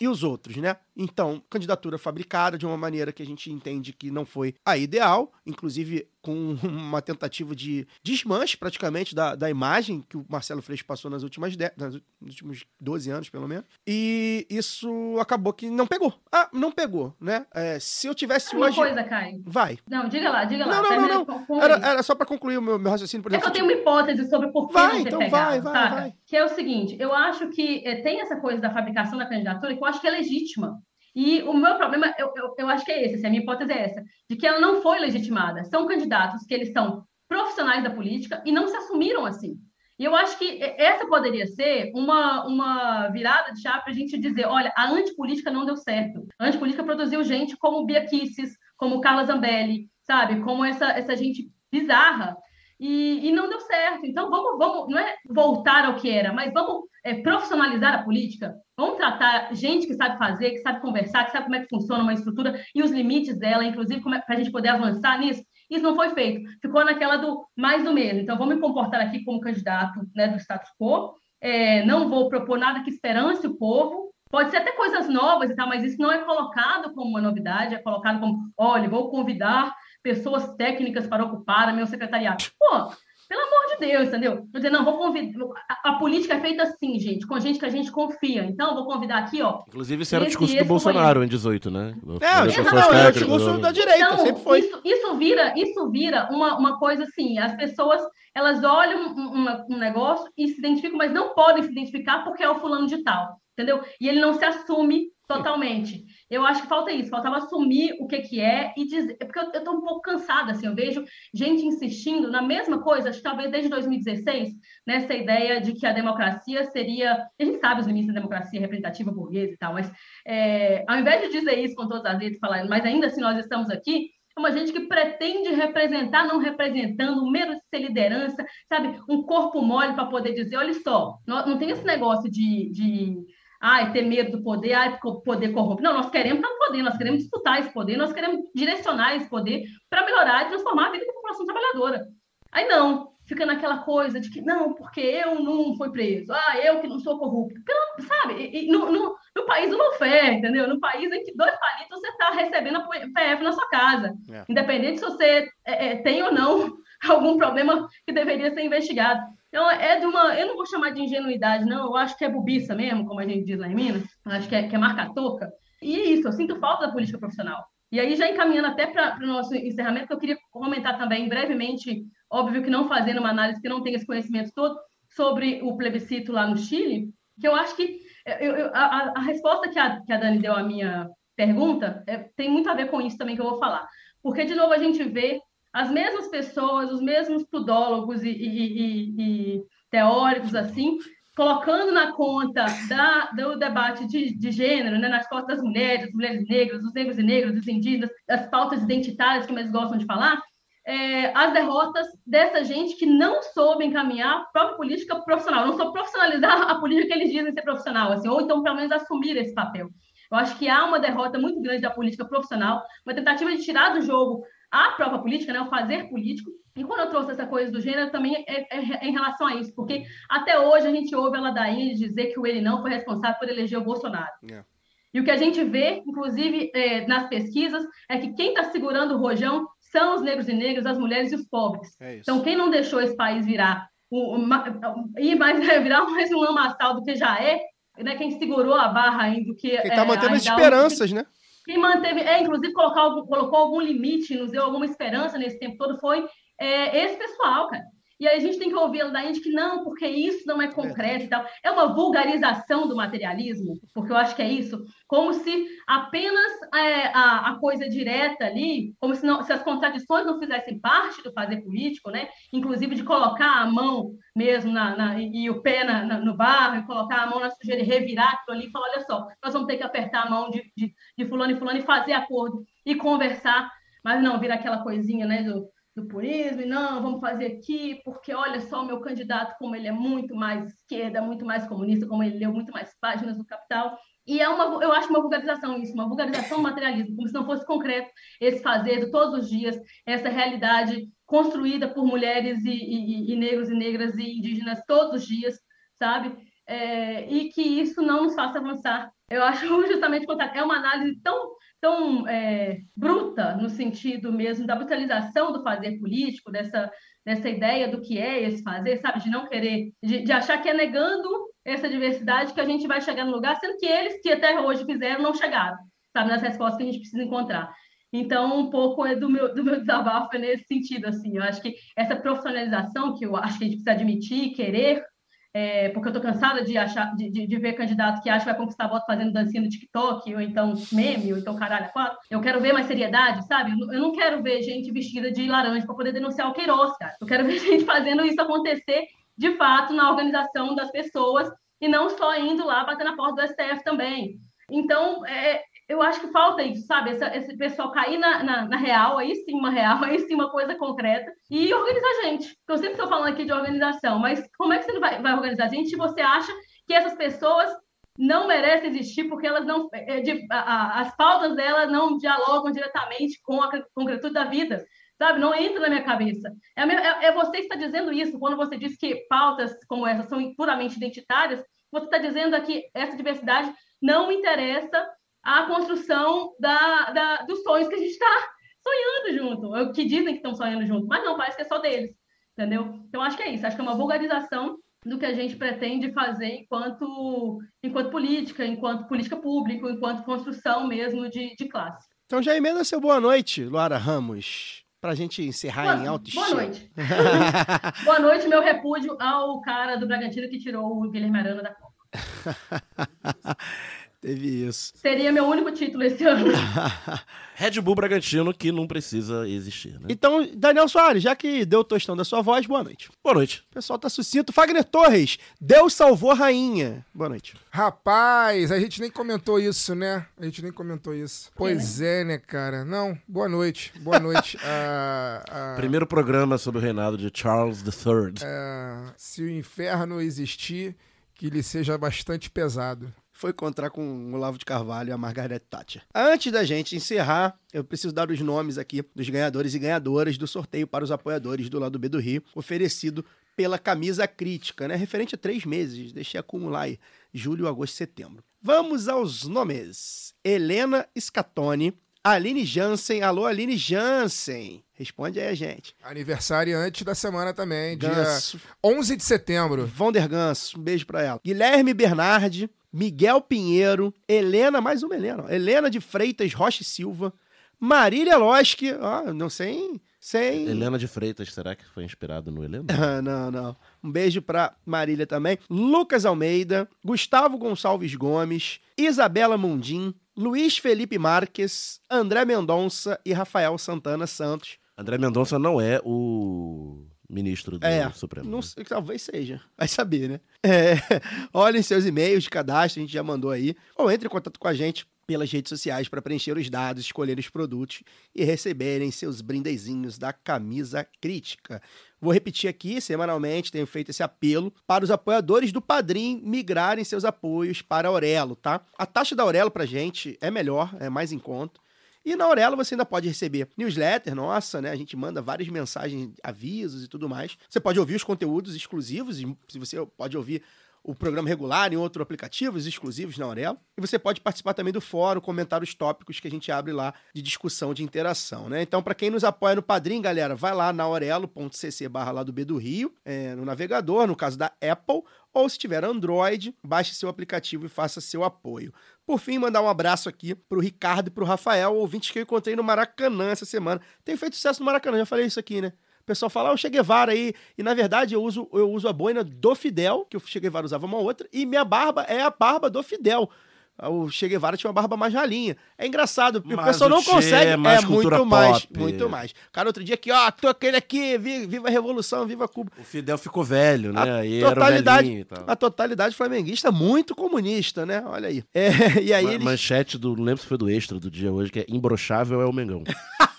E os outros, né? Então, candidatura fabricada de uma maneira que a gente entende que não foi a ideal, inclusive com uma tentativa de desmanche praticamente da, da imagem que o Marcelo Freixo passou nas últimas de, nos últimos 12 anos, pelo menos. E isso acabou que não pegou. Ah, não pegou, né? É, se eu tivesse Uma hoje. coisa, Caio. Vai. Não, diga lá, diga lá. Não, não, não, não. Era, era só para concluir o meu, meu raciocínio, por É que exemplo. eu tenho uma hipótese sobre por que Vai, então pegado, vai, vai, saca? vai. Que é o seguinte, eu acho que eh, tem essa coisa da fabricação da candidatura que eu acho que é legítima. E o meu problema, eu, eu, eu acho que é esse, assim, a minha hipótese é essa, de que ela não foi legitimada. São candidatos que eles são profissionais da política e não se assumiram assim. E eu acho que essa poderia ser uma, uma virada de chave para a gente dizer, olha, a antipolítica não deu certo. A antipolítica produziu gente como Bia Kicis, como Carla Zambelli, sabe? Como essa, essa gente bizarra. E, e não deu certo. Então, vamos, vamos, não é voltar ao que era, mas vamos é, profissionalizar a política. Vamos tratar gente que sabe fazer, que sabe conversar, que sabe como é que funciona uma estrutura e os limites dela, inclusive para a gente poder avançar nisso. Isso não foi feito. Ficou naquela do mais do mesmo. Então, vou me comportar aqui como candidato né, do status quo. É, não vou propor nada que esperance o povo. Pode ser até coisas novas e tal, mas isso não é colocado como uma novidade, é colocado como, olha, vou convidar pessoas técnicas para ocupar meu secretariado. Pô, pelo amor de Deus, entendeu? Vou dizer, não, vou convidar. A, a política é feita assim, gente, com gente que a gente confia. Então, vou convidar aqui, ó. Inclusive, esse era o discurso do Bolsonaro em 18, né? É, o das discurso, pessoas não, é o discurso da direita, Então, sempre foi. Isso, isso vira, isso vira uma, uma coisa assim, as pessoas elas olham um, uma- um negócio e se identificam, mas não podem se identificar porque é o fulano de tal, entendeu? E ele não se assume totalmente. Eu acho que falta isso, faltava assumir o que que é e dizer, é porque eu, tô um pouco cansada, assim, eu vejo gente insistindo na mesma coisa, acho que talvez desde 2016, nessa ideia de que a democracia seria, a gente sabe os limites da democracia representativa burguesa e tal, mas é, ao invés de dizer isso com todas as letras, falar, mas ainda assim nós estamos aqui, é uma gente que pretende representar, não representando, um medo de ser liderança, sabe? Um corpo mole para poder dizer, olha só, não, não tem esse negócio de, de ai, ter medo do poder, ai, poder corrompe. Não, nós queremos estar no poder, nós queremos disputar esse poder, nós queremos direcionar esse poder para melhorar e transformar a vida da população trabalhadora. Aí não, fica naquela coisa de que não, porque eu não fui preso, ah, eu que não sou corrupto. Pela, sabe? E, e no, no, no país do fé, entendeu? No país em que dois palitos você está recebendo a PF na sua casa. É. Independente se você é, é, tem ou não algum problema que deveria ser investigado. Então, é de uma. Eu não vou chamar de ingenuidade, não. Eu acho que é bobiça mesmo, como a gente diz lá em Minas. Eu acho que é, que é marca-toca. E é isso, eu sinto falta da política profissional. E aí, já encaminhando até para o nosso encerramento, que eu queria comentar também brevemente, óbvio que não fazendo uma análise que não tem esse conhecimento todo, sobre o plebiscito lá no Chile, que eu acho que eu, eu, a, a resposta que a, que a Dani deu à minha pergunta é, tem muito a ver com isso também que eu vou falar. Porque, de novo, a gente vê as mesmas pessoas, os mesmos tudólogos e, e, e, e teóricos, assim, colocando na conta da, do debate de, de gênero, né, nas costas das mulheres, das mulheres negras, dos negros e negras, dos indígenas, das pautas identitárias que mais gostam de falar, é, as derrotas dessa gente que não soube encaminhar a própria política profissional, não soube profissionalizar a política que eles dizem ser profissional, assim, ou então, pelo menos, assumir esse papel. Eu acho que há uma derrota muito grande da política profissional, uma tentativa de tirar do jogo a própria política, né, o fazer político. E quando eu trouxe essa coisa do gênero, também é, é, é em relação a isso, porque até hoje a gente ouve a ladainha dizer que o ele não foi responsável por eleger o Bolsonaro. É. E o que a gente vê, inclusive é, nas pesquisas, é que quem está segurando o rojão são os negros e negras, as mulheres e os pobres. É. Então, quem não deixou esse país virar, ir mais, virar mais um lamaçal do que já é, né, quem segurou a barra ainda do que. Quem tá é, mantendo as esperanças, né? Quem manteve, é, inclusive colocou algum limite, nos deu alguma esperança nesse tempo todo, foi é, esse pessoal, cara. E aí a gente tem que ouvir a Daíde que não, porque isso não é concreto e tal. É uma vulgarização do materialismo, porque eu acho que é isso, como se apenas é, a, a coisa direta ali, como se, não, se as contradições não fizessem parte do fazer político, né? Inclusive de colocar a mão mesmo na, na e, o pé na, na, no barro, e colocar a mão na sujeira e revirar aquilo ali e falar, olha só, nós vamos ter que apertar a mão de, de, de fulano e fulano e fazer acordo e conversar, mas não vira aquela coisinha, né, do, do purismo, e não, vamos fazer aqui, porque olha só o meu candidato, como ele é muito mais esquerda, muito mais comunista, como ele leu muito mais páginas do Capital. E é uma, eu acho uma vulgarização isso, uma vulgarização materialismo, como se não fosse concreto esse fazer de todos os dias, essa realidade construída por mulheres e, e, e negros e negras e indígenas todos os dias, sabe? É, e que isso não nos faça avançar. Eu acho justamente é uma análise tão tão é, bruta no sentido mesmo da brutalização do fazer político, dessa, dessa ideia do que é esse fazer, sabe, de não querer, de, de achar que é negando essa diversidade que a gente vai chegar no lugar, sendo que eles que até hoje fizeram não chegaram, sabe, nas respostas que a gente precisa encontrar. Então, um pouco é do meu, do meu desabafo nesse sentido, assim. Eu acho que essa profissionalização que eu acho que a gente precisa admitir, querer é, porque eu estou cansada de achar, de, de, de, ver candidato que acha que vai conquistar voto fazendo dancinha no TikTok, ou então meme, ou então caralho quatro. Eu quero ver mais seriedade, sabe? Eu não quero ver gente vestida de laranja para poder denunciar o Queiroz, cara. Eu quero ver gente fazendo isso acontecer de fato na organização das pessoas e não só indo lá bater na porta do STF também. Então, é, eu acho que falta isso, sabe? Esse, esse pessoal cair na, na, na, real, aí sim uma real, aí sim uma coisa concreta, e organizar a gente. Eu sempre estou falando aqui de organização, mas como é que você vai, vai organizar a gente se você acha que essas pessoas não merecem existir porque elas não é, de, a, a, as pautas delas não dialogam diretamente com a concretude da vida sabe? Não entra na minha cabeça. É, é, é, você que está dizendo isso quando você diz que pautas como essa são puramente identitárias. Você está dizendo que essa diversidade não interessa a construção da, da, dos sonhos que a gente está sonhando junto, é que dizem que estão sonhando junto, mas não, parece que é só deles, entendeu? Então, acho que é isso, acho que é uma vulgarização do que a gente pretende fazer enquanto, enquanto política, enquanto política pública, enquanto construção mesmo de, de classe. Então já emenda seu boa noite, Luara Ramos, para a gente encerrar boa, em alto Boa noite. boa noite, meu repúdio ao cara do Bragantino que tirou o Guilherme Arana da Copa. Teve isso. Seria meu único título esse ano. Red Bull Bragantino que não precisa existir, né? Então, Daniel Soares, já que deu o tostão da sua voz, boa noite. Boa noite. O pessoal tá sucinto. Fagner Torres, Deus salvou a rainha. Boa noite. Rapaz, a gente nem comentou isso, né? A gente nem comentou isso. Pois é, é né, cara? Não, boa noite. Boa noite. uh, uh... Primeiro programa sobre o reinado de Charles III. Uh, se o inferno existir, que ele seja bastante pesado foi encontrar com o Olavo de Carvalho e a Margaret Thatcher. Antes da gente encerrar, eu preciso dar os nomes aqui dos ganhadores e ganhadoras do sorteio para os apoiadores do lado B do Rio, oferecido pela camisa crítica, né? Referente a três meses, deixei acumular aí, julho, agosto, setembro. Vamos aos nomes. Helena Scatoni, Aline Jansen. Alô, Aline Jansen. Responde aí a gente. Aniversário antes da semana também, Ganso. dia 11 de setembro. Vonder Ganso, um beijo pra ela. Guilherme Bernardi, Miguel Pinheiro, Helena, mais uma Helena, Helena de Freitas Rocha Silva, Marília Loschi, ó, não sei, sem... Helena de Freitas, será que foi inspirado no Helena? não, não. Um beijo pra Marília também. Lucas Almeida, Gustavo Gonçalves Gomes, Isabela Mundim, Luiz Felipe Marques, André Mendonça e Rafael Santana Santos. André Mendonça não é o ministro do é, Supremo. Não, né? talvez seja. Vai saber, né? É, olhem seus e-mails de cadastro, a gente já mandou aí. Ou entre em contato com a gente pelas redes sociais para preencher os dados, escolher os produtos e receberem seus brindezinhos da camisa crítica. Vou repetir aqui, semanalmente tenho feito esse apelo para os apoiadores do Padrim migrarem seus apoios para a Aurelo, tá? A taxa da Aurelo pra gente é melhor, é mais em conta. E na Aurelo você ainda pode receber newsletter, nossa, né? A gente manda várias mensagens, avisos e tudo mais. Você pode ouvir os conteúdos exclusivos, se você pode ouvir o programa regular em outro aplicativo, exclusivos na Aurelo. E você pode participar também do fórum, comentar os tópicos que a gente abre lá de discussão, de interação, né? Então, para quem nos apoia no Padrim, galera, vai lá na aurelo.cc barra lá do B do Rio, é, no navegador, no caso da Apple, ou se tiver Android, baixe seu aplicativo e faça seu apoio. Por fim, mandar um abraço aqui pro Ricardo e pro Rafael, ouvintes que eu encontrei no Maracanã essa semana. Tem feito sucesso no Maracanã, já falei isso aqui, né? O pessoal fala, ah, o Che Guevara aí. E na verdade eu uso, eu uso a boina do Fidel, que o Che Guevara usava uma outra, e minha barba é a barba do Fidel. O Che Guevara tinha uma barba mais ralinha. É engraçado, porque o Mas pessoal o não Che consegue. é mais é muito mais, pop. muito mais. Cara, outro dia aqui, ó, tô aquele aqui, vi- viva a Revolução, viva Cuba. O Fidel ficou velho, né? A totalidade, e tal. a totalidade flamenguista muito comunista, né? Olha aí. É, e aí Ma- eles... Manchete do. Não lembro se foi do extra do dia hoje, que é imbrochável é o Mengão.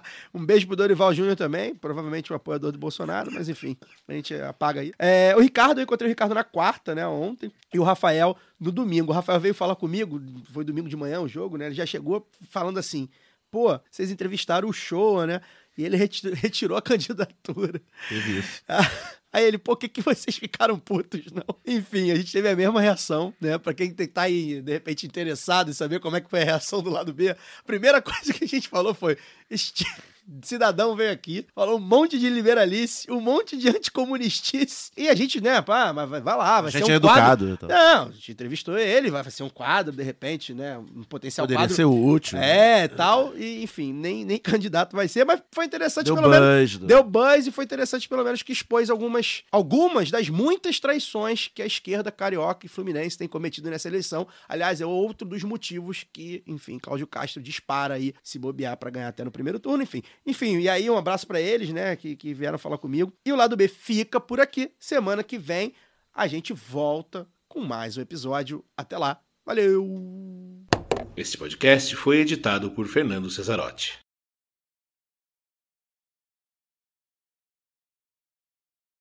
Um beijo pro Dorival Júnior também, provavelmente um apoiador do Bolsonaro, mas enfim, a gente apaga aí. É, o Ricardo, eu encontrei o Ricardo na quarta, né, ontem, e o Rafael no domingo. O Rafael veio falar comigo, foi domingo de manhã o jogo, né, ele já chegou falando assim, pô, vocês entrevistaram o Show, né, e ele reti- retirou a candidatura. Teve isso. Aí ele, pô, que que vocês ficaram putos, não? Enfim, a gente teve a mesma reação, né? Pra quem tá aí, de repente, interessado em saber como é que foi a reação do lado B, a primeira coisa que a gente falou foi: cidadão veio aqui, falou um monte de liberalice, um monte de anticomunistice, e a gente, né, pá, mas vai, vai lá, vai A ser gente um é quadro. educado. Então. Não, a gente entrevistou ele, vai ser um quadro, de repente, né? Um potencial Poderia quadro. ser útil. É, tal, e enfim, nem, nem candidato vai ser, mas foi interessante Deu pelo menos. buzz. do- Deu buzz e foi interessante, pelo menos, que expôs algumas, algumas das muitas traições que a esquerda carioca e fluminense tem cometido nessa eleição. Aliás, é outro dos motivos que, enfim, Cláudio Castro dispara aí, se bobear pra ganhar até no primeiro turno, enfim. Enfim, e aí um abraço pra eles, né, que, que vieram falar comigo. E o lado B fica por aqui. Semana que vem a gente volta com mais um episódio. Até lá. Valeu! Este podcast foi editado por Fernando Cesarotti.